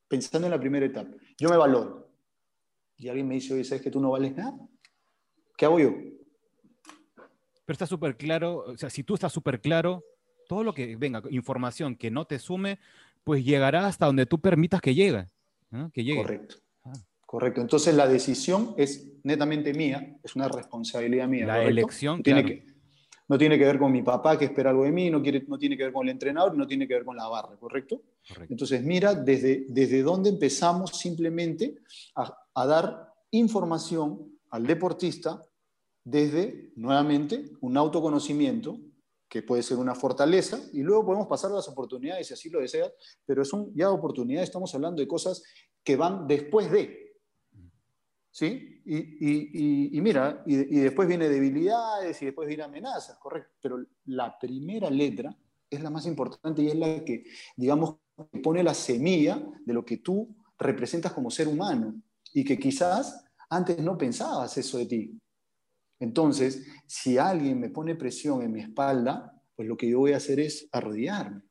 pensando en la primera etapa, yo me valoro. Y alguien me dice, oye, ¿sabes que tú no vales nada? ¿Qué hago yo? Pero está súper claro, o sea, si tú estás súper claro, todo lo que venga, información que no te sume, pues llegará hasta donde tú permitas que llegue. Que llegue. Correcto. Ah. Correcto. Entonces la decisión es netamente mía, es una responsabilidad mía. La elección, no tiene, que, no tiene que ver con mi papá que espera algo de mí, no, quiere, no tiene que ver con el entrenador, no tiene que ver con la barra, ¿correcto? Entonces mira desde, desde dónde empezamos simplemente a, a dar información al deportista desde, nuevamente, un autoconocimiento que puede ser una fortaleza, y luego podemos pasar a las oportunidades si así lo deseas, pero es un, ya oportunidades, estamos hablando de cosas que van después de. ¿Sí? Y, y, y, mira, y, después viene debilidades y después viene amenazas, correcto, pero la primera letra es la más importante y es la que, digamos, pone la semilla de lo que tú representas como ser humano y que quizás antes no pensabas eso de ti. Entonces, si alguien me pone presión en mi espalda, pues lo que yo voy a hacer es arrodillarme.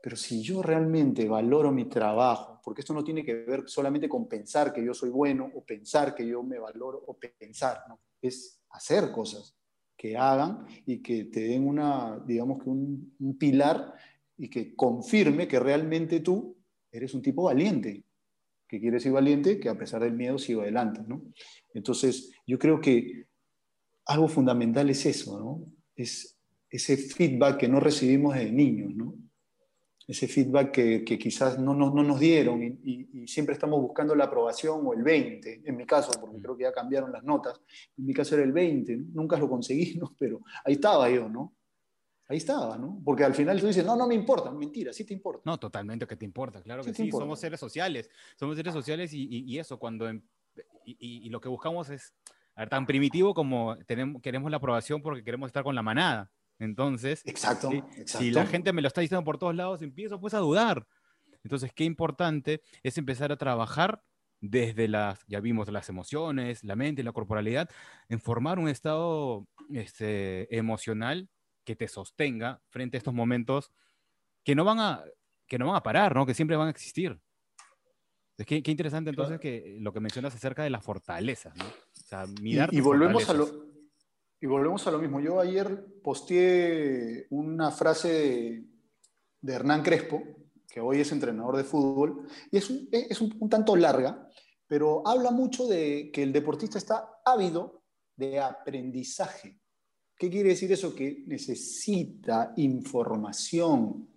Pero si yo realmente valoro mi trabajo, porque esto no tiene que ver solamente con pensar que yo soy bueno o pensar que yo me valoro o pensar, ¿no? es hacer cosas que hagan y que te den una, digamos que un, un pilar y que confirme que realmente tú eres un tipo valiente, que quiere ser valiente, que a pesar del miedo sigo adelante, ¿no? Entonces, yo creo que algo fundamental es eso, ¿no? Es ese feedback que no recibimos de niños, ¿no? Ese feedback que, quizás no, no, nos dieron y, siempre estamos buscando la aprobación o el 20, en mi caso, porque creo que ya cambiaron las notas, en mi caso era el 20, nunca lo conseguimos, pero ahí estaba yo, ¿no? Ahí estaba, ¿no? Porque al final tú dices, no, no me importa, mentira, sí te importa. No, totalmente que te importa, claro que sí, somos seres sociales, somos seres sociales y, eso, cuando, em, y, lo que buscamos es, a ver, tan primitivo como tenemos, queremos la aprobación porque queremos estar con la manada. Entonces, exacto, si la gente me lo está diciendo por todos lados, empiezo pues a dudar. Entonces, qué importante es empezar a trabajar desde las, ya vimos, las emociones, la mente, la corporalidad, en formar un estado este, emocional que te sostenga frente a estos momentos que no van a, que no van a parar, ¿no? que siempre van a existir. Es que, qué interesante entonces que lo que mencionas acerca de la fortaleza, ¿no? O sea, mirar y, volvemos a lo, y volvemos a lo mismo. Yo ayer posteé una frase de, de Hernán Crespo, que hoy es entrenador de fútbol, y es un, es un, tanto larga, pero habla mucho de que el deportista está ávido de aprendizaje. ¿Qué quiere decir eso? Que necesita información,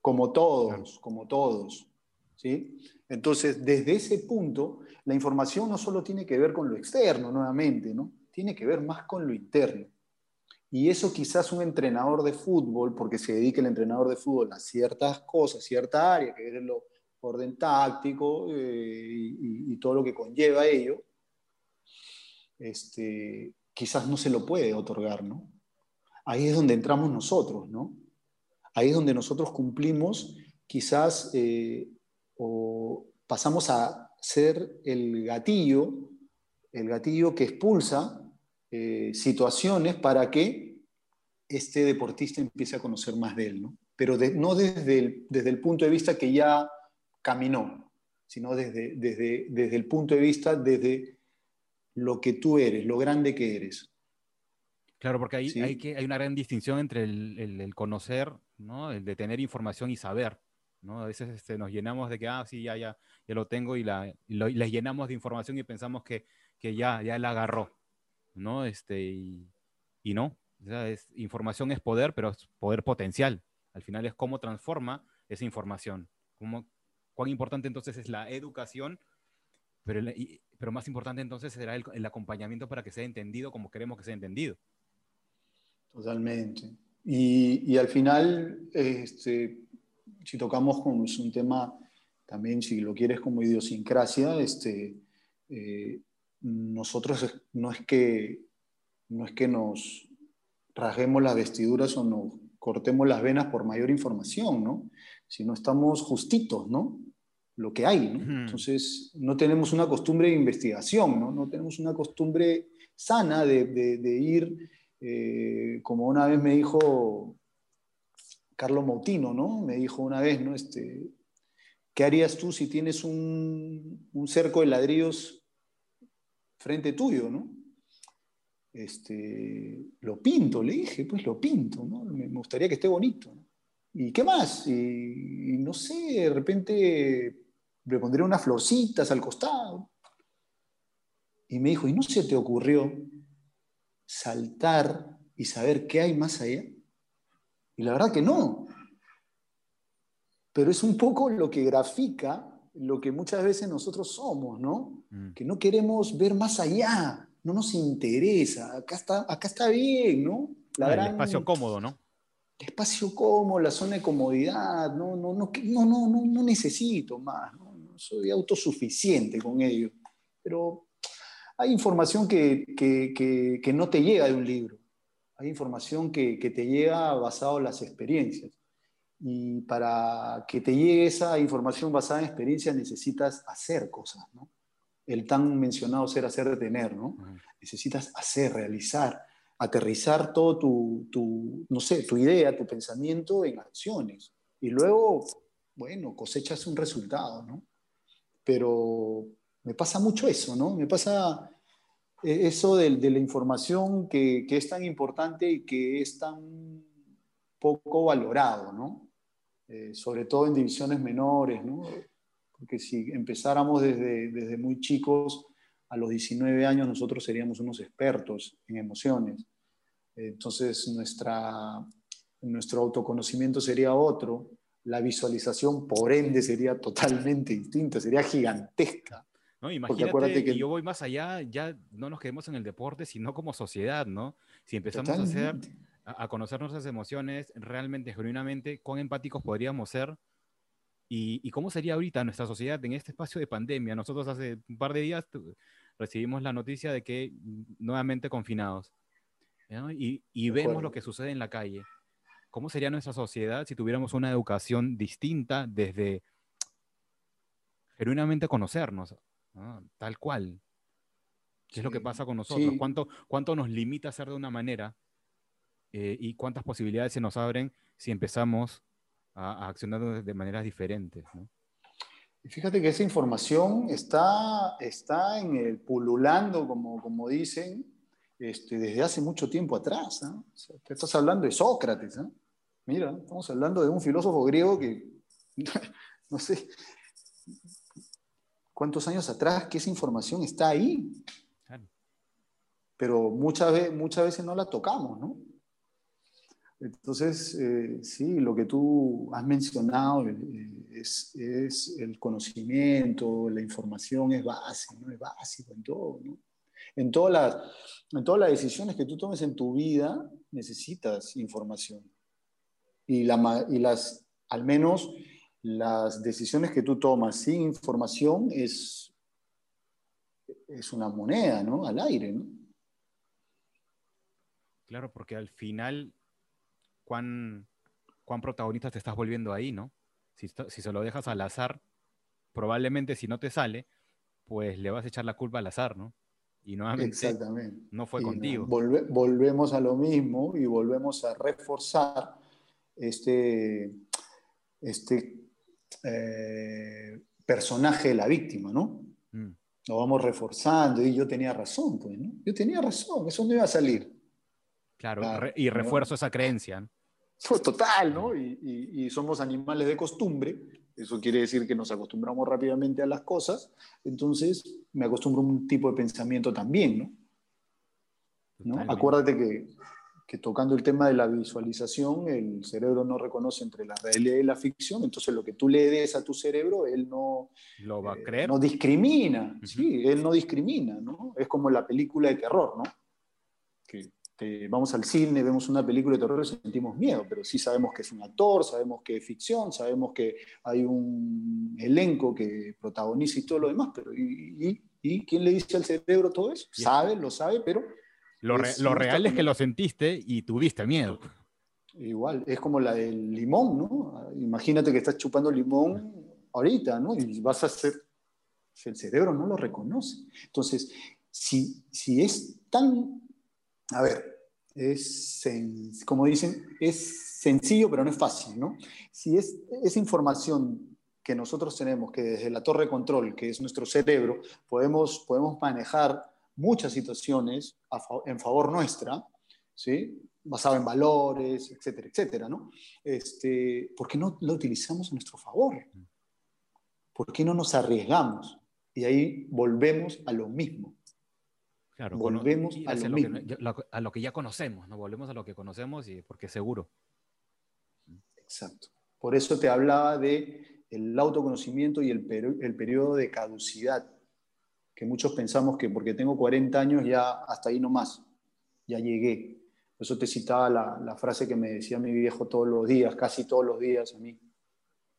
como todos, como todos. ¿sí? Entonces, desde ese punto, la información no solo tiene que ver con lo externo, nuevamente, ¿no? tiene que ver más con lo interno. Y eso quizás un entrenador de fútbol, porque se dedica el entrenador de fútbol a ciertas cosas, cierta área, que es el orden táctico eh, y, todo lo que conlleva ello, este, quizás no se lo puede otorgar, ¿no? Ahí es donde entramos nosotros, ¿no? Ahí es donde nosotros cumplimos, quizás, eh, o pasamos a ser el gatillo, el gatillo que expulsa eh, situaciones para que este deportista empiece a conocer más de él, ¿no? Pero no desde el, punto de vista que ya caminó, sino desde, desde el punto de vista, desde lo que tú eres, lo grande que eres. Claro, porque hay, hay, que, hay una gran distinción entre el, el, conocer, ¿no? el de tener información y saber. ¿no? A veces este, nos llenamos de que, ah, sí, ya, ya, ya lo tengo y, la, y les llenamos de información y pensamos que, que ya, ya la agarró. ¿no? Este, y, y no, es, información es poder, pero es poder potencial. Al final es cómo transforma esa información. Cómo, cuán importante entonces es la educación, pero, pero más importante entonces será el, el, acompañamiento para que sea entendido como queremos que sea entendido. Totalmente. Y, y al final, este, si tocamos con un tema también, si lo quieres como idiosincrasia, este, eh, nosotros no es que, no es que nos rasguemos las vestiduras o nos cortemos las venas por mayor información, ¿no? Sino estamos justitos, ¿no? Lo que hay, ¿no? Entonces, no tenemos una costumbre de investigación, ¿no? No tenemos una costumbre sana de, de, ir, eh, como una vez me dijo Carlos Mautino, ¿no? Me dijo una vez, ¿no? Este, ¿Qué harías tú si tienes un, un cerco de ladrillos frente tuyo, ¿no? Este, lo pinto, le dije, pues lo pinto, ¿no? Me, gustaría que esté bonito. ¿Y qué más? Y, no sé, de repente le pondré unas florcitas al costado. Y me dijo, ¿y no se te ocurrió saltar y saber qué hay más allá? Y la verdad que no. Pero es un poco lo que grafica lo que muchas veces nosotros somos, ¿no? Mm. Que no queremos ver más allá, no nos interesa, acá está, acá está bien, ¿no? La el espacio cómodo, ¿no? El espacio cómodo, la zona de comodidad, no, no, no, no, no, no, no necesito más, ¿no? Soy autosuficiente con ello. Pero hay información que, que, que, que, no te llega de un libro, hay información que, te llega basado en las experiencias. Y para que te llegue esa información basada en experiencia necesitas hacer cosas, ¿no? El tan mencionado ser, hacer, tener, ¿no? Necesitas hacer, realizar, aterrizar todo tu, tu, no sé, tu idea, tu pensamiento en acciones. Y luego, bueno, cosechas un resultado, ¿no? Pero me pasa mucho eso, ¿no? Me pasa eh, eso de, de la información que, que, es tan importante y que es tan poco valorado, ¿no? Eh, sobre todo en divisiones menores, ¿no? porque si empezáramos desde, desde muy chicos, a los 19 años nosotros seríamos unos expertos en emociones. Entonces nuestra, nuestro autoconocimiento sería otro, la visualización por ende sería totalmente distinta, sería gigantesca. No, imagínate, que yo voy más allá, ya no nos quedemos en el deporte, sino como sociedad, ¿no? Si empezamos a hacer a, conocer nuestras emociones realmente, genuinamente, cuán empáticos podríamos ser y, cómo sería ahorita nuestra sociedad en este espacio de pandemia. Nosotros hace un par de días recibimos la noticia de que nuevamente confinados y, vemos lo que sucede en la calle. ¿Cómo sería nuestra sociedad si tuviéramos una educación distinta desde genuinamente conocernos, tal cual? ¿Qué es lo que pasa con nosotros? ¿Cuánto, ¿Cuánto nos limita a ser de una manera eh, y cuántas posibilidades se nos abren si empezamos a, accionar de maneras diferentes. Fíjate que esa información está, está en el pululando, como, como dicen, este, desde hace mucho tiempo atrás. te estás hablando de Sócrates. Mira, estamos hablando de un filósofo griego que, no sé, cuántos años atrás que esa información está ahí. Pero muchas, muchas veces no la tocamos, ¿no? Entonces, eh, sí, lo que tú has mencionado eh, es, el conocimiento, la información es básico, ¿no? es básico en todo. ¿no? En, todas las, en todas las decisiones que tú tomes en tu vida necesitas información. Y, la, y las, al menos las decisiones que tú tomas sin información es, es una moneda, ¿no? Al aire, ¿no? Claro, porque al final cuán, cuán protagonista te estás volviendo ahí, ¿no? Si, si se lo dejas al azar, probablemente si no te sale, pues le vas a echar la culpa al azar, ¿no? Y nuevamente no fue contigo. volvemos a lo mismo y volvemos a reforzar este, este eh, personaje de la víctima, ¿no? Mm. Lo vamos reforzando y yo tenía razón, pues, ¿no? Yo tenía razón, eso no iba a salir. Claro, y refuerzo esa creencia. Pues total, ¿no? Y, somos animales de costumbre, eso quiere decir que nos acostumbramos rápidamente a las cosas, entonces me acostumbro a un tipo de pensamiento también, ¿no? ¿No? Acuérdate que, que, tocando el tema de la visualización, el cerebro no reconoce entre la realidad y la ficción, entonces lo que tú le des a tu cerebro, él no... Lo va a eh, creer. No discrimina, sí, él no discrimina, ¿no? Es como la película de terror, ¿no? Que vamos al cine, vemos una película de terror y sentimos miedo, pero sí sabemos que es un actor, sabemos que es ficción, sabemos que hay un elenco que protagoniza y todo lo demás, pero ¿y, quién le dice al cerebro todo eso? Sabe, lo sabe, pero... Lo, real es que lo sentiste y tuviste miedo. Igual, es como la del limón, ¿no? Imagínate que estás chupando limón ahorita, ¿no? Y vas a hacer... El cerebro no lo reconoce. Entonces, si, si es tan a ver, es, como dicen, es sencillo, pero no es fácil, ¿no? Si es esa información que nosotros tenemos, que desde la torre de control, que es nuestro cerebro, podemos, podemos manejar muchas situaciones en favor nuestra, ¿sí? basado en valores, etcétera, etcétera, ¿no? Este, ¿Por qué no lo utilizamos a nuestro favor? ¿Por qué no nos arriesgamos? Y ahí volvemos a lo mismo. Claro, volvemos a lo, que, a lo, que, ya conocemos, ¿no? Volvemos a lo que conocemos y porque seguro. Exacto. Por eso te hablaba de el autoconocimiento y el, el periodo de caducidad, que muchos pensamos que porque tengo 40 años ya hasta ahí nomás, ya llegué. Por eso te citaba la, la, frase que me decía mi viejo todos los días, casi todos los días a mí.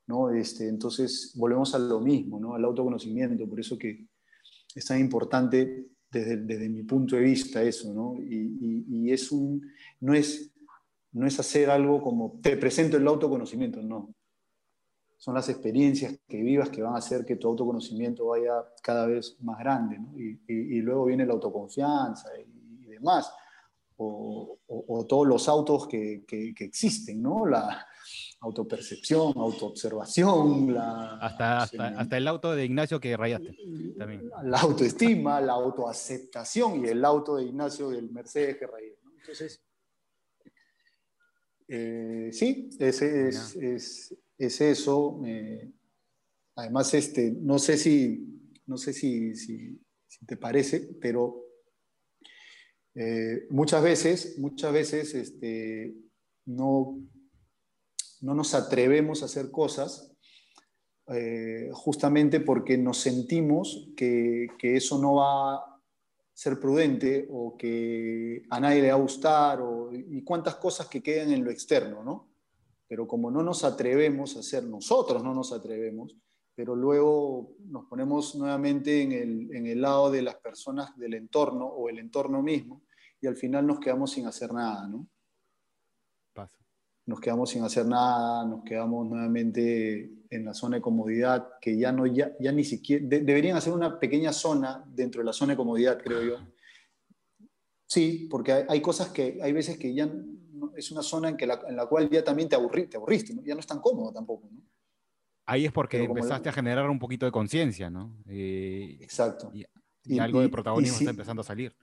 ¿no? Este, entonces volvemos a lo mismo, ¿no? al autoconocimiento. Por eso que es tan importante desde, mi punto de vista eso, ¿no? Y, es un, no, es, no es hacer algo como te presento el autoconocimiento, no. Son las experiencias que vivas que van a hacer que tu autoconocimiento vaya cada vez más grande, ¿no? y, luego viene la autoconfianza y, demás, o, todos los autos que, que, que existen, ¿no? La, autopercepción, autoobservación, la, hasta, hasta, el auto de Ignacio que rayaste. También. La autoestima, la autoaceptación y el auto de Ignacio del Mercedes que rayé. Entonces, eh, sí, ese es, es, es, eso. además, este, no sé si, no sé si, si, te parece, pero eh, muchas veces, muchas veces este, no no nos atrevemos a hacer cosas eh, justamente porque nos sentimos que, eso no va, ser prudente o que a nadie le va a gustar o, y cuántas cosas que quedan en lo externo, ¿no? Pero como no nos atrevemos a hacer, nosotros no nos atrevemos, pero luego nos ponemos nuevamente en el, en el lado de las personas del entorno o el entorno mismo y al final nos quedamos sin hacer nada, ¿no? Pasa. Nos quedamos sin hacer nada, nos quedamos nuevamente en la zona de comodidad, que ya, no, ya, ya ni siquiera, deberían hacer una pequeña zona dentro de la zona de comodidad, creo yo. Sí, porque hay, hay cosas que, hay veces que ya no, es una zona en, que la, en la cual ya también te, aburri, te aburriste, ¿no? ya no es tan cómodo tampoco. ¿no? Ahí es porque empezaste la... a generar un poquito de conciencia, ¿no? Eh, Exacto. Y, y, y, algo de protagonismo está empezando a salir.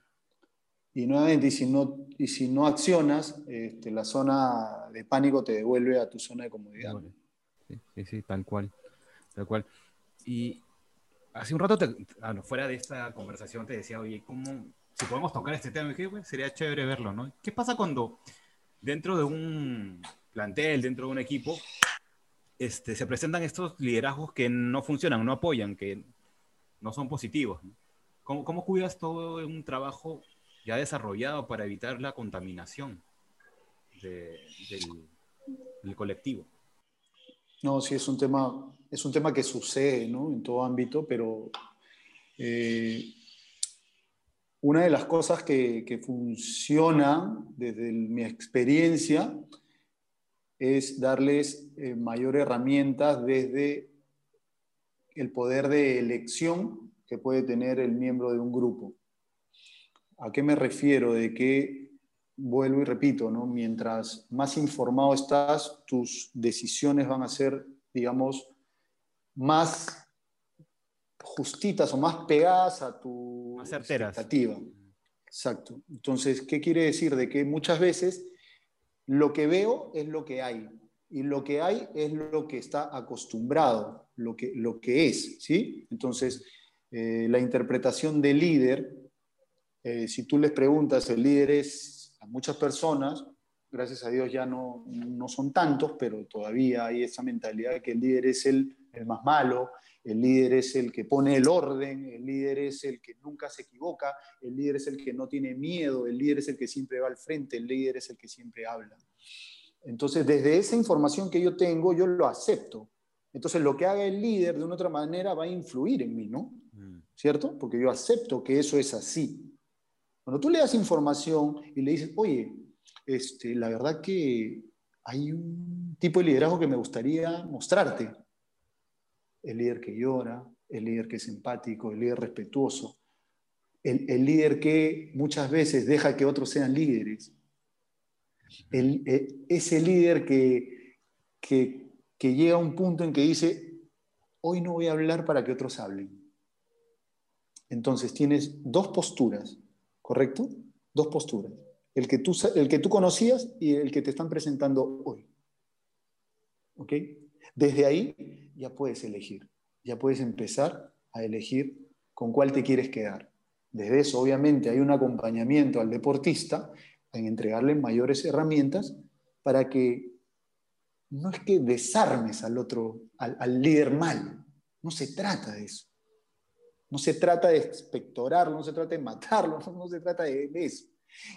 Y nuevamente, y si no, y si no accionas, este, la zona de pánico te devuelve a tu zona de comodidad. Sí, sí, sí tal cual. Tal cual. Y hace un rato, te, bueno, fuera de esta conversación, te decía, oye, ¿cómo, si podemos tocar este tema? dije, bueno, sería chévere verlo, ¿no? ¿Qué pasa cuando dentro de un plantel, dentro de un equipo, este, se presentan estos liderazgos que no funcionan, no apoyan, que no son positivos? ¿Cómo, ¿Cómo cuidas todo un trabajo ya desarrollado para evitar la contaminación de, del, del, colectivo. No, sí, es un tema, es un tema que sucede ¿no? en todo ámbito, pero eh, una de las cosas que, funciona desde mi experiencia es darles eh, mayor herramientas desde el poder de elección que puede tener el miembro de un grupo. ¿A qué me refiero? De que, vuelvo y repito, ¿no? mientras más informado estás, tus decisiones van a ser, digamos, más justitas o más pegadas a tu más certeras. expectativa. Exacto. Entonces, ¿qué quiere decir? De que muchas veces lo que veo es lo que hay y lo que hay es lo que está acostumbrado, lo que, lo que es, ¿sí? Entonces, eh, la interpretación del líder eh, si tú les preguntas, el líder es a muchas personas, gracias a Dios ya no, no son tantos, pero todavía hay esa mentalidad de que el líder es el, el más malo, el líder es el que pone el orden, el líder es el que nunca se equivoca, el líder es el que no tiene miedo, el líder es el que siempre va al frente, el líder es el que siempre habla. Entonces, desde esa información que yo tengo, yo lo acepto. Entonces, lo que haga el líder de una otra manera va a influir en mí, ¿no? Mm. ¿Cierto? Porque yo acepto que eso es así. Cuando tú le das información y le dices, oye, este, la verdad que hay un tipo de liderazgo que me gustaría mostrarte. El líder que llora, el líder que es empático, el líder respetuoso, el, el líder que muchas veces deja que otros sean líderes, el, el, ese líder que, que, que llega a un punto en que dice, hoy no voy a hablar para que otros hablen. Entonces tienes dos posturas ¿correcto? Dos posturas. El que, tú, el que tú conocías y el que te están presentando hoy. ¿Ok? Desde ahí ya puedes elegir, ya puedes empezar a elegir con cuál te quieres quedar. Desde eso, obviamente, hay un acompañamiento al deportista en entregarle mayores herramientas para que no es que desarmes al otro, al, líder mal, no se trata de eso. No se trata de expectorarlo, no se trata de matarlo, no, se trata de eso.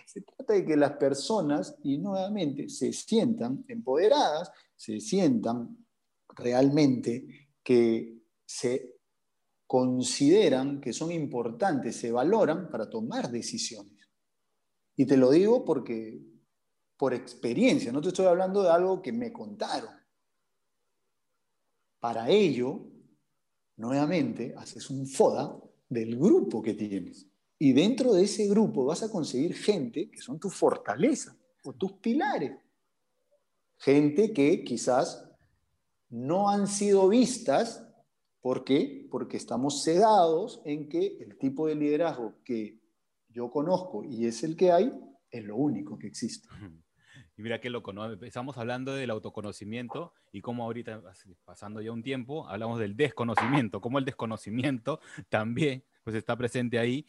Se trata de que las personas, y nuevamente, se sientan empoderadas, se sientan realmente que se consideran que son importantes, se valoran para tomar decisiones. Y te lo digo porque por experiencia, no te estoy hablando de algo que me contaron. Para ello, nuevamente haces un FODA del grupo que tienes. Y dentro de ese grupo vas a conseguir gente que son tus fortalezas o tus pilares. Gente que quizás no han sido vistas. ¿Por qué? Porque estamos cegados en que el tipo de liderazgo que yo conozco y es el que hay es lo único que existe. Y mira qué loco, ¿no? Estamos hablando del autoconocimiento y cómo ahorita, pasando ya un tiempo, hablamos del desconocimiento, cómo el desconocimiento también pues está presente ahí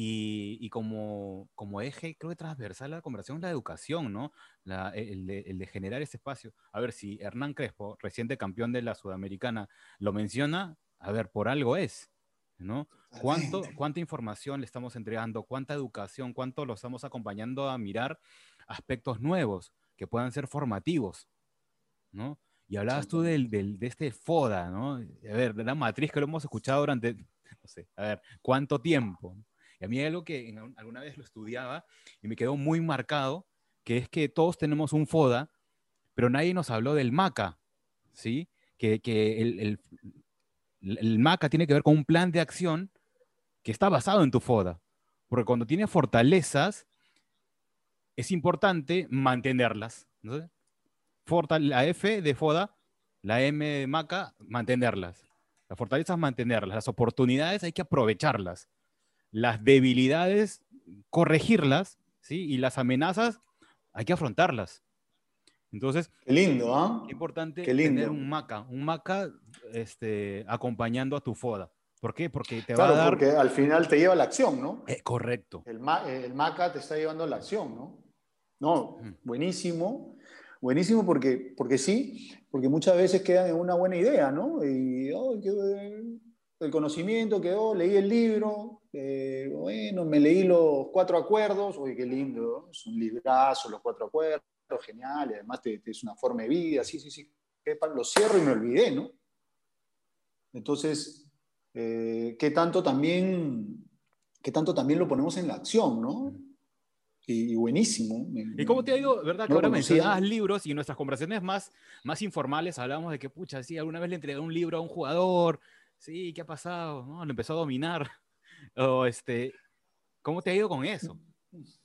y, y, como, como eje, creo que transversal a la conversación la educación, ¿no? La, el, de, el, de, generar ese espacio. A ver, si Hernán Crespo, reciente campeón de la Sudamericana, lo menciona, a ver, por algo es. ¿no? ¿Cuánto, ¿Cuánta información le estamos entregando? ¿Cuánta educación? ¿Cuánto lo estamos acompañando a mirar aspectos nuevos que puedan ser formativos? ¿no? Y hablabas tú del, del, de este FODA, ¿no? A ver, de la matriz que lo hemos escuchado durante, no sé, a ver, ¿cuánto tiempo? Y a mí algo que alguna vez lo estudiaba y me quedó muy marcado, que es que todos tenemos un FODA, pero nadie nos habló del MACA, ¿sí? Que, que el, el, el, MACA tiene que ver con un plan de acción que está basado en tu FODA. Porque cuando tienes fortalezas, es importante mantenerlas. ¿no? la F de FODA, la M de MACA, mantenerlas. Las fortalezas, mantenerlas. Las oportunidades hay que aprovecharlas. Las debilidades, corregirlas. ¿sí? Y las amenazas, hay que afrontarlas. Entonces, qué lindo, ¿ah? Es importante tener un MACA, un MACA este, acompañando a tu FODA. ¿Por qué? Porque te va a dar... porque al final te lleva a la acción, ¿no? Eh, correcto. El, el, MACA te está llevando a la acción, ¿no? No, buenísimo. Buenísimo porque, porque sí, porque muchas veces quedan en una buena idea, ¿no? Y oh, el conocimiento quedó, leí el libro, eh, bueno, me leí los cuatro acuerdos, oye, qué lindo, es un librazo, los cuatro acuerdos genial, y además te, es una forma de vida, sí, sí, sí, lo cierro y me olvidé, ¿no? Entonces, eh, ¿qué, tanto también, ¿qué tanto también lo ponemos en la acción, ¿no? Y, buenísimo. ¿Y cómo te ha ido, verdad? Que ahora mencionabas libros y en nuestras conversaciones más, más informales hablábamos de que, pucha, sí, alguna vez le entregué un libro a un jugador, sí, ¿qué ha pasado? No, lo empezó a dominar. O este, ¿Cómo te ha ido con eso?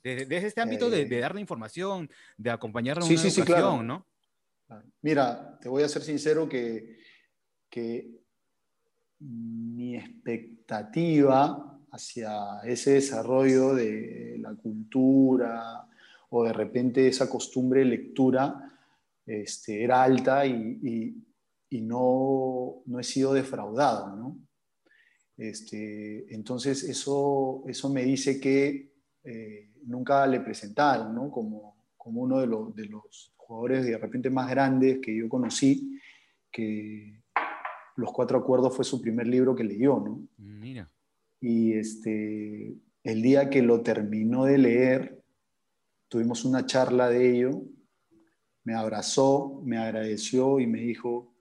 Desde, este ámbito de, de, dar la información, de acompañar a una sí, ¿no? Mira, te voy a ser sincero que, que mi expectativa hacia ese desarrollo de la cultura o de repente esa costumbre de lectura este, era alta y, y, no, no, he sido defraudado, ¿no? Este, entonces eso, eso me dice que eh, nunca le presentaron, ¿no? Como, como uno de, los, de los jugadores de repente más grandes que yo conocí, que Los Cuatro Acuerdos fue su primer libro que leyó, ¿no? Mira. Y este, el día que lo terminó de leer, tuvimos una charla de ello, me abrazó, me agradeció y me dijo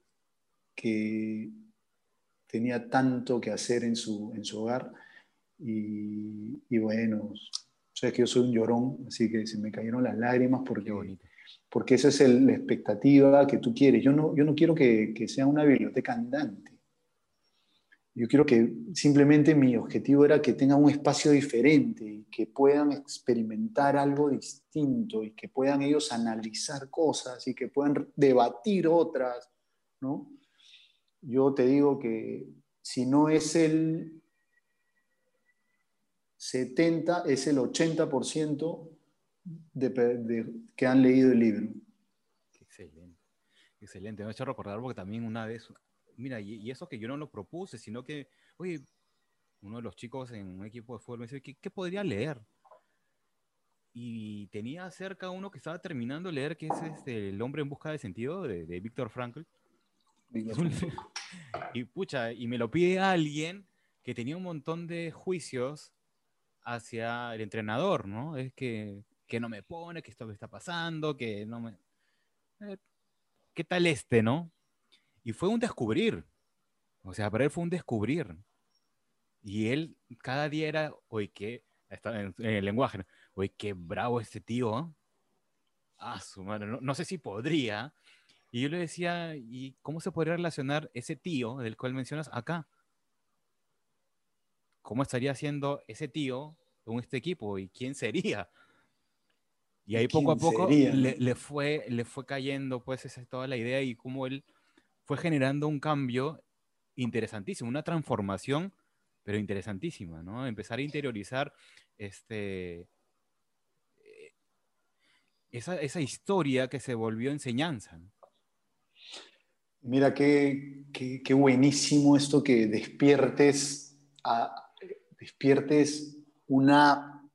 que tenía tanto que hacer en su, en su hogar. Y, y bueno, Sabes que yo soy un llorón, así que se me cayeron las lágrimas porque, porque esa es la expectativa que tú quieres. Yo no, yo no quiero que, que sea una biblioteca andante. Yo quiero que simplemente mi objetivo era que tengan un espacio diferente y que puedan experimentar algo distinto y que puedan ellos analizar cosas y que puedan debatir otras, ¿no? Yo te digo que si no es el 70 es el 80% de, de, que han leído el libro. Excelente, excelente. Me ha hecho recordar porque también una vez, mira, y, eso que yo no lo propuse, sino que, oye, uno de los chicos en un equipo de fútbol me dice, ¿qué, podría leer? Y tenía cerca uno que estaba terminando de leer, que es este, El hombre en busca de sentido, de, de Víctor Frankl. y pucha, y me lo pide alguien que tenía un montón de juicios hacia el entrenador, ¿no? Es que, que no me pone, que esto me está pasando, que no me... Eh, ¿Qué tal este, no? Y fue un descubrir. O sea, para él fue un descubrir. Y él cada día era, oye, qué, está en, el lenguaje, ¿no? oye, qué bravo este tío. ¿eh? Ah, su madre, no, no, sé si podría. Y yo le decía, ¿y cómo se podría relacionar ese tío del cual mencionas acá? ¿cómo estaría haciendo ese tío con este equipo y quién sería? Y ahí poco a poco le, fue, le fue cayendo pues esa es toda la idea y cómo él fue generando un cambio interesantísimo, una transformación, pero interesantísima, ¿no? Empezar a interiorizar este, eh, esa, esa historia que se volvió enseñanza. Mira, qué, qué, qué, buenísimo esto que despiertes a, despiertes una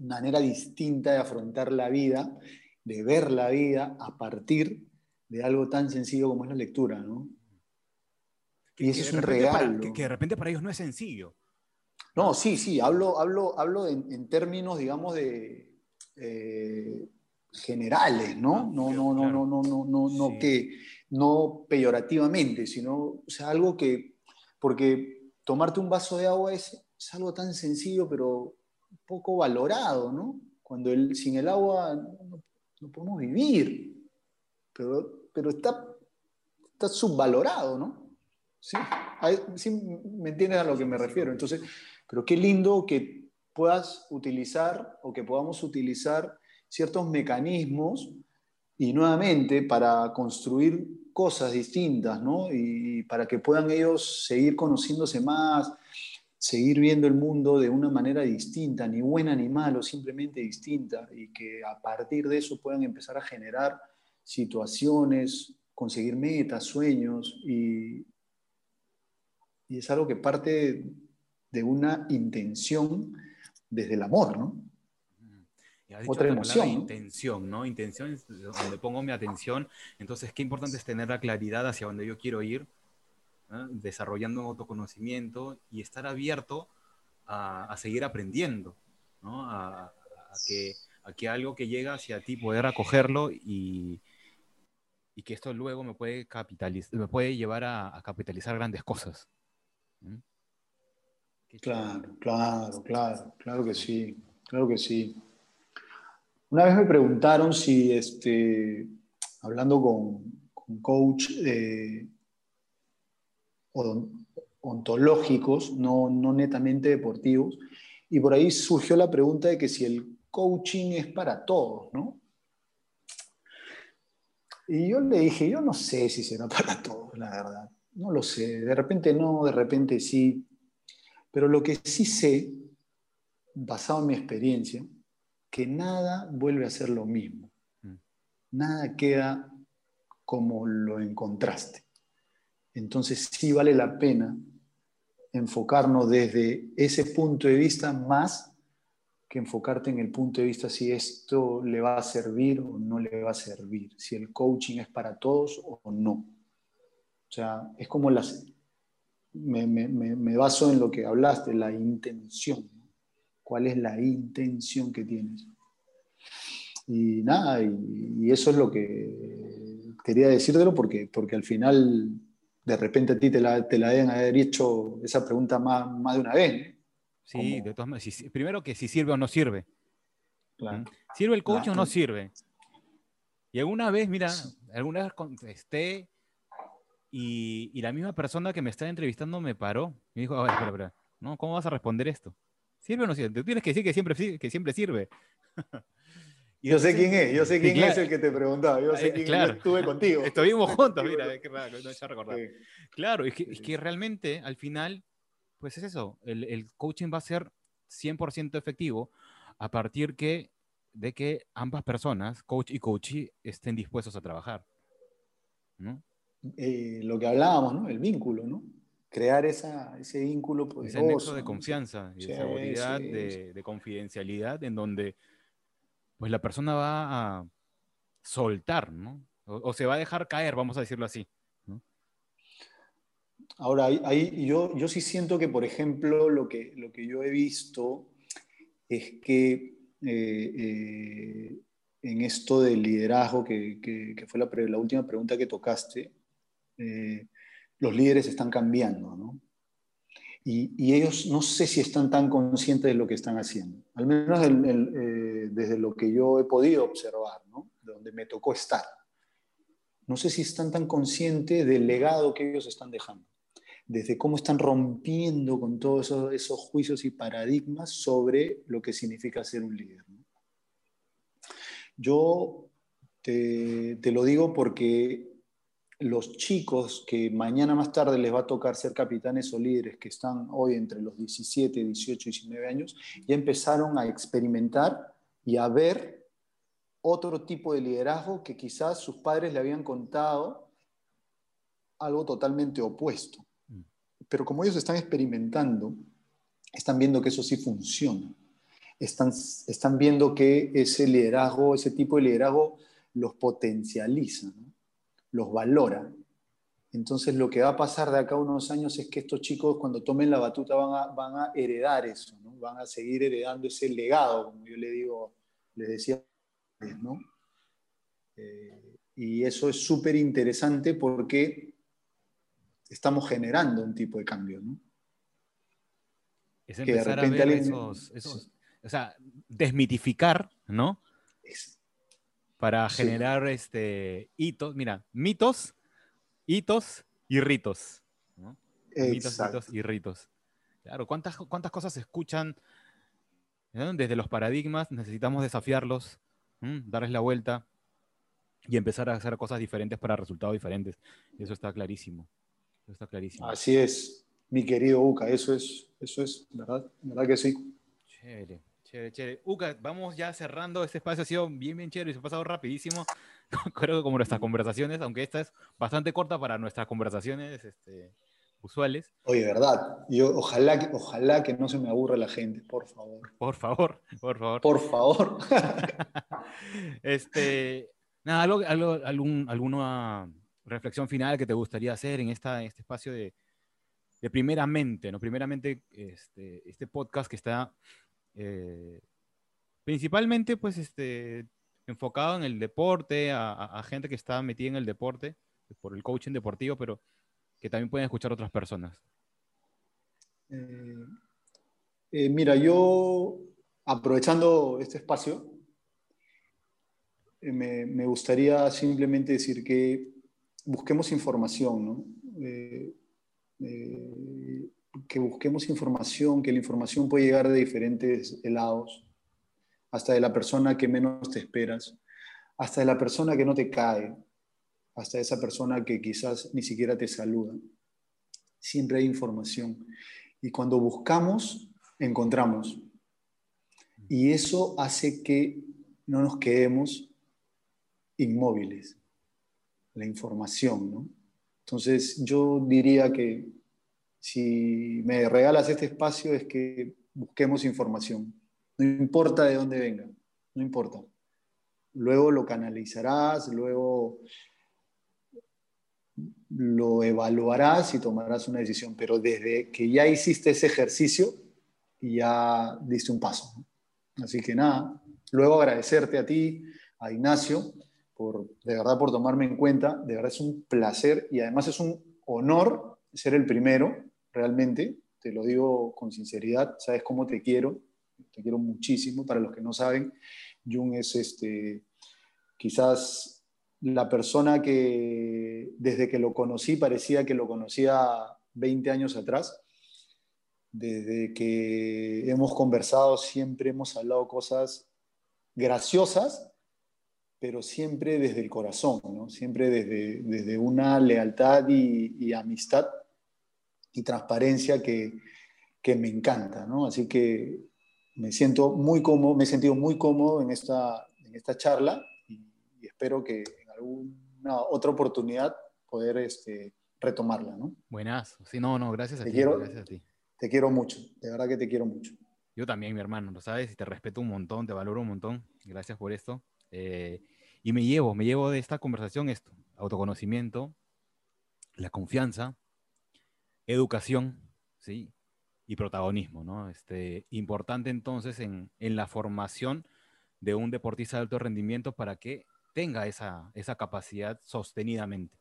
manera distinta de afrontar la vida, de ver la vida a partir de algo tan sencillo como es la lectura, ¿no? y eso es un regalo. que, de repente para ellos no es sencillo. No, sí, sí, hablo, hablo, hablo en, términos, digamos, de eh, generales, ¿no? No, no, no, no, no, no, no, no, que, no peyorativamente, sino, o sea, algo que, porque tomarte un vaso de agua es, algo tan sencillo, pero poco valorado, ¿no? Cuando el, sin el agua no, no podemos vivir, pero, pero está, está subvalorado, ¿no? Sí, sí, me entiendes a lo que me refiero. Entonces, pero qué lindo que puedas utilizar o que podamos utilizar ciertos mecanismos y nuevamente para construir cosas distintas, ¿no? Y para que puedan ellos seguir conociéndose más, seguir viendo el mundo de una manera distinta, ni buena ni malo, simplemente distinta, y que a partir de eso puedan empezar a generar situaciones, conseguir metas, sueños, y, y es algo que parte de una intención desde el amor, ¿no? Otra emoción. Intención, ¿no? Intención es donde pongo mi atención. Entonces, qué importante es tener la claridad hacia donde yo quiero ir desarrollando autoconocimiento y estar abierto a, seguir aprendiendo, ¿no? a, que, a, que, algo que llega hacia ti poder acogerlo y, y que esto luego me puede, capitalizar, me puede llevar a, capitalizar grandes cosas. Claro, claro, claro, claro que sí, claro que sí. Una vez me preguntaron si, este, hablando con, con coach, eh, ontológicos, no, no netamente deportivos. Y por ahí surgió la pregunta de que si el coaching es para todos, ¿no? Y yo le dije, yo no sé si será para todos, la verdad. No lo sé. De repente no, de repente sí. Pero lo que sí sé, basado en mi experiencia, que nada vuelve a ser lo mismo. Mm. Nada queda como lo encontraste. Entonces sí vale la pena enfocarnos desde ese punto de vista más que enfocarte en el punto de vista si esto le va a servir o no le va a servir, si el coaching es para todos o no. O sea, es como las... Me, baso en lo que hablaste, la intención. ¿Cuál es la intención que tienes? Y nada, y, eso es lo que quería decírtelo porque, porque al final de repente a ti te la, te la deben haber hecho esa pregunta más, más de una vez. Sí, de todas maneras. primero que si sirve o no sirve. ¿Mm? ¿Sirve el coach o no sirve? Y alguna vez, mira, alguna vez contesté y, y, la misma persona que me estaba entrevistando me paró. Me dijo, a ver, espera, espera. ¿no? ¿Cómo vas a responder esto? ¿Sirve o no sirve? Tú tienes que decir que siempre, que siempre sirve. yo sé quién es, yo sé quién es el que te preguntaba, yo sé quién claro. estuve contigo. Estuvimos juntos, mira, qué raro, no he recordar. Claro, es que, es que, realmente al final, pues es eso, el, el coaching va a ser 100% efectivo a partir que, de que ambas personas, coach y coachee, estén dispuestos a trabajar. ¿no? Eh, lo que hablábamos, ¿no? El vínculo, ¿no? Crear esa, ese vínculo poderoso. Ese nexo de confianza, y de seguridad, de, de confidencialidad, en donde pues la persona va a soltar, ¿no? O, se va a dejar caer, vamos a decirlo así. Ahora, ahí, yo, yo sí siento que, por ejemplo, lo que, lo que yo he visto es que eh, eh, en esto del liderazgo, que, que, fue la, la, última pregunta que tocaste, eh, los líderes están cambiando, ¿no? y, ellos no sé si están tan conscientes de lo que están haciendo, al menos eh, desde lo que yo he podido observar, ¿no? de donde me tocó estar. No sé si están tan conscientes del legado que ellos están dejando, desde cómo están rompiendo con todos esos, juicios y paradigmas sobre lo que significa ser un líder. Yo te, te lo digo porque los chicos que mañana más tarde les va a tocar ser capitanes o líderes, que están hoy entre los 17, 18 y 19 años, ya empezaron a experimentar y a ver otro tipo de liderazgo que quizás sus padres le habían contado algo totalmente opuesto. Mm. Pero como ellos están experimentando, están viendo que eso sí funciona. Están, están viendo que ese liderazgo, ese tipo de liderazgo los potencializa. ¿no? Los valora Entonces lo que va a pasar de acá a unos años es que estos chicos cuando tomen la batuta van a, van a heredar eso, ¿no? van a seguir heredando ese legado, como yo le digo, les decía, ¿no? Eh, y eso es súper interesante porque estamos generando un tipo de cambio, ¿no? Es empezar a ver esos, o sea, desmitificar, ¿no? Para generar este, hitos, mira, mitos, hitos y ritos. ¿no? Mitos, hitos y ritos. Claro, ¿cuántas, cuántas cosas se escuchan desde los paradigmas? Necesitamos desafiarlos, darles la vuelta y empezar a hacer cosas diferentes para resultados diferentes. Eso está clarísimo. Eso está clarísimo. Así es, mi querido Uca, eso es, eso es, ¿verdad? ¿Verdad que sí? Chévere. Chévere, chévere. Uca, vamos ya cerrando. Este espacio ha sido bien, bien chévere y se ha pasado rapidísimo. Creo que como nuestras conversaciones, aunque esta es bastante corta para nuestras conversaciones este, usuales. Oye, verdad. Yo, ojalá, que, ojalá que no se me aburra la gente, por favor. Por favor, por favor. Por favor. este, nada, algo, algún, alguna reflexión final que te gustaría hacer en, esta, este espacio de, de primeramente, ¿no? Primeramente, este, este podcast que está eh, principalmente, pues, este, enfocado en el deporte, a, gente que está metida en el deporte, por el coaching deportivo, pero que también pueden escuchar otras personas. Eh, eh, mira, yo, aprovechando este espacio, me, me, gustaría simplemente decir que busquemos información, ¿no? Que busquemos información, que la información puede llegar de diferentes lados, hasta de la persona que menos te esperas, hasta de la persona que no te cae, hasta esa persona que quizás ni siquiera te saluda. Siempre hay información. Y cuando buscamos, encontramos. Y eso hace que no nos quedemos inmóviles. La información, ¿no? Entonces yo diría que si me regalas este espacio es que busquemos información. No importa de dónde venga, no importa. Luego lo canalizarás, luego lo evaluarás y tomarás una decisión, pero desde que ya hiciste ese ejercicio, ya diste un paso. Así que nada, luego agradecerte a ti, a Ignacio, por, de verdad por tomarme en cuenta, de verdad es un placer y además es un honor ser el primero realmente, te lo digo con sinceridad, sabes cómo te quiero, te quiero muchísimo, para los que no saben, Jung es este, quizás la persona que desde que lo conocí parecía que lo conocía 20 años atrás. Desde que hemos conversado siempre hemos hablado cosas graciosas, pero siempre desde el corazón, ¿no? siempre desde, desde una lealtad y, y amistad y transparencia que, que me encanta, ¿no? Así que me siento muy cómodo, me he sentido muy cómodo en esta, en esta charla y, espero que en alguna otra oportunidad poder este, retomarla, ¿no? Buenas, sí, no, no, gracias a te ti. Quiero, gracias a ti. Te quiero mucho, de verdad que te quiero mucho. Yo también, mi hermano, lo sabes, y te respeto un montón, te valoro un montón. Gracias por esto. Eh, y me llevo, me llevo de esta conversación esto, autoconocimiento, la confianza, educación, ¿sí? Y protagonismo, ¿no? Este, importante entonces en, la formación de un deportista de alto rendimiento para que tenga esa, esa capacidad sostenidamente.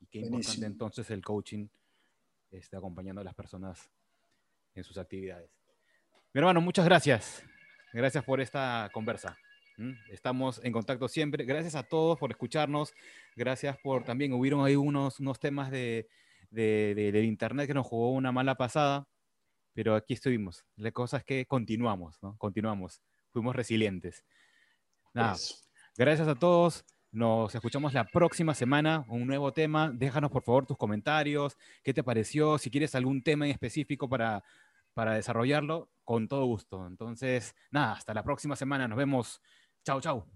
Y qué importante entonces el coaching este, acompañando a las personas en sus actividades. Mi hermano, muchas gracias. Gracias por esta conversa. Estamos en contacto siempre. Gracias a todos por escucharnos. Gracias por también, hubieron ahí unos, unos temas de, de, del Internet que nos jugó una mala pasada, pero aquí estuvimos. La cosa es que continuamos, ¿no? Continuamos. Fuimos resilientes. Nada, gracias a todos. Nos escuchamos la próxima semana, un nuevo tema. Déjanos por favor tus comentarios, qué te pareció, si quieres algún tema en específico para, para desarrollarlo, con todo gusto. Entonces, nada, hasta la próxima semana. Nos vemos. Chao, chao.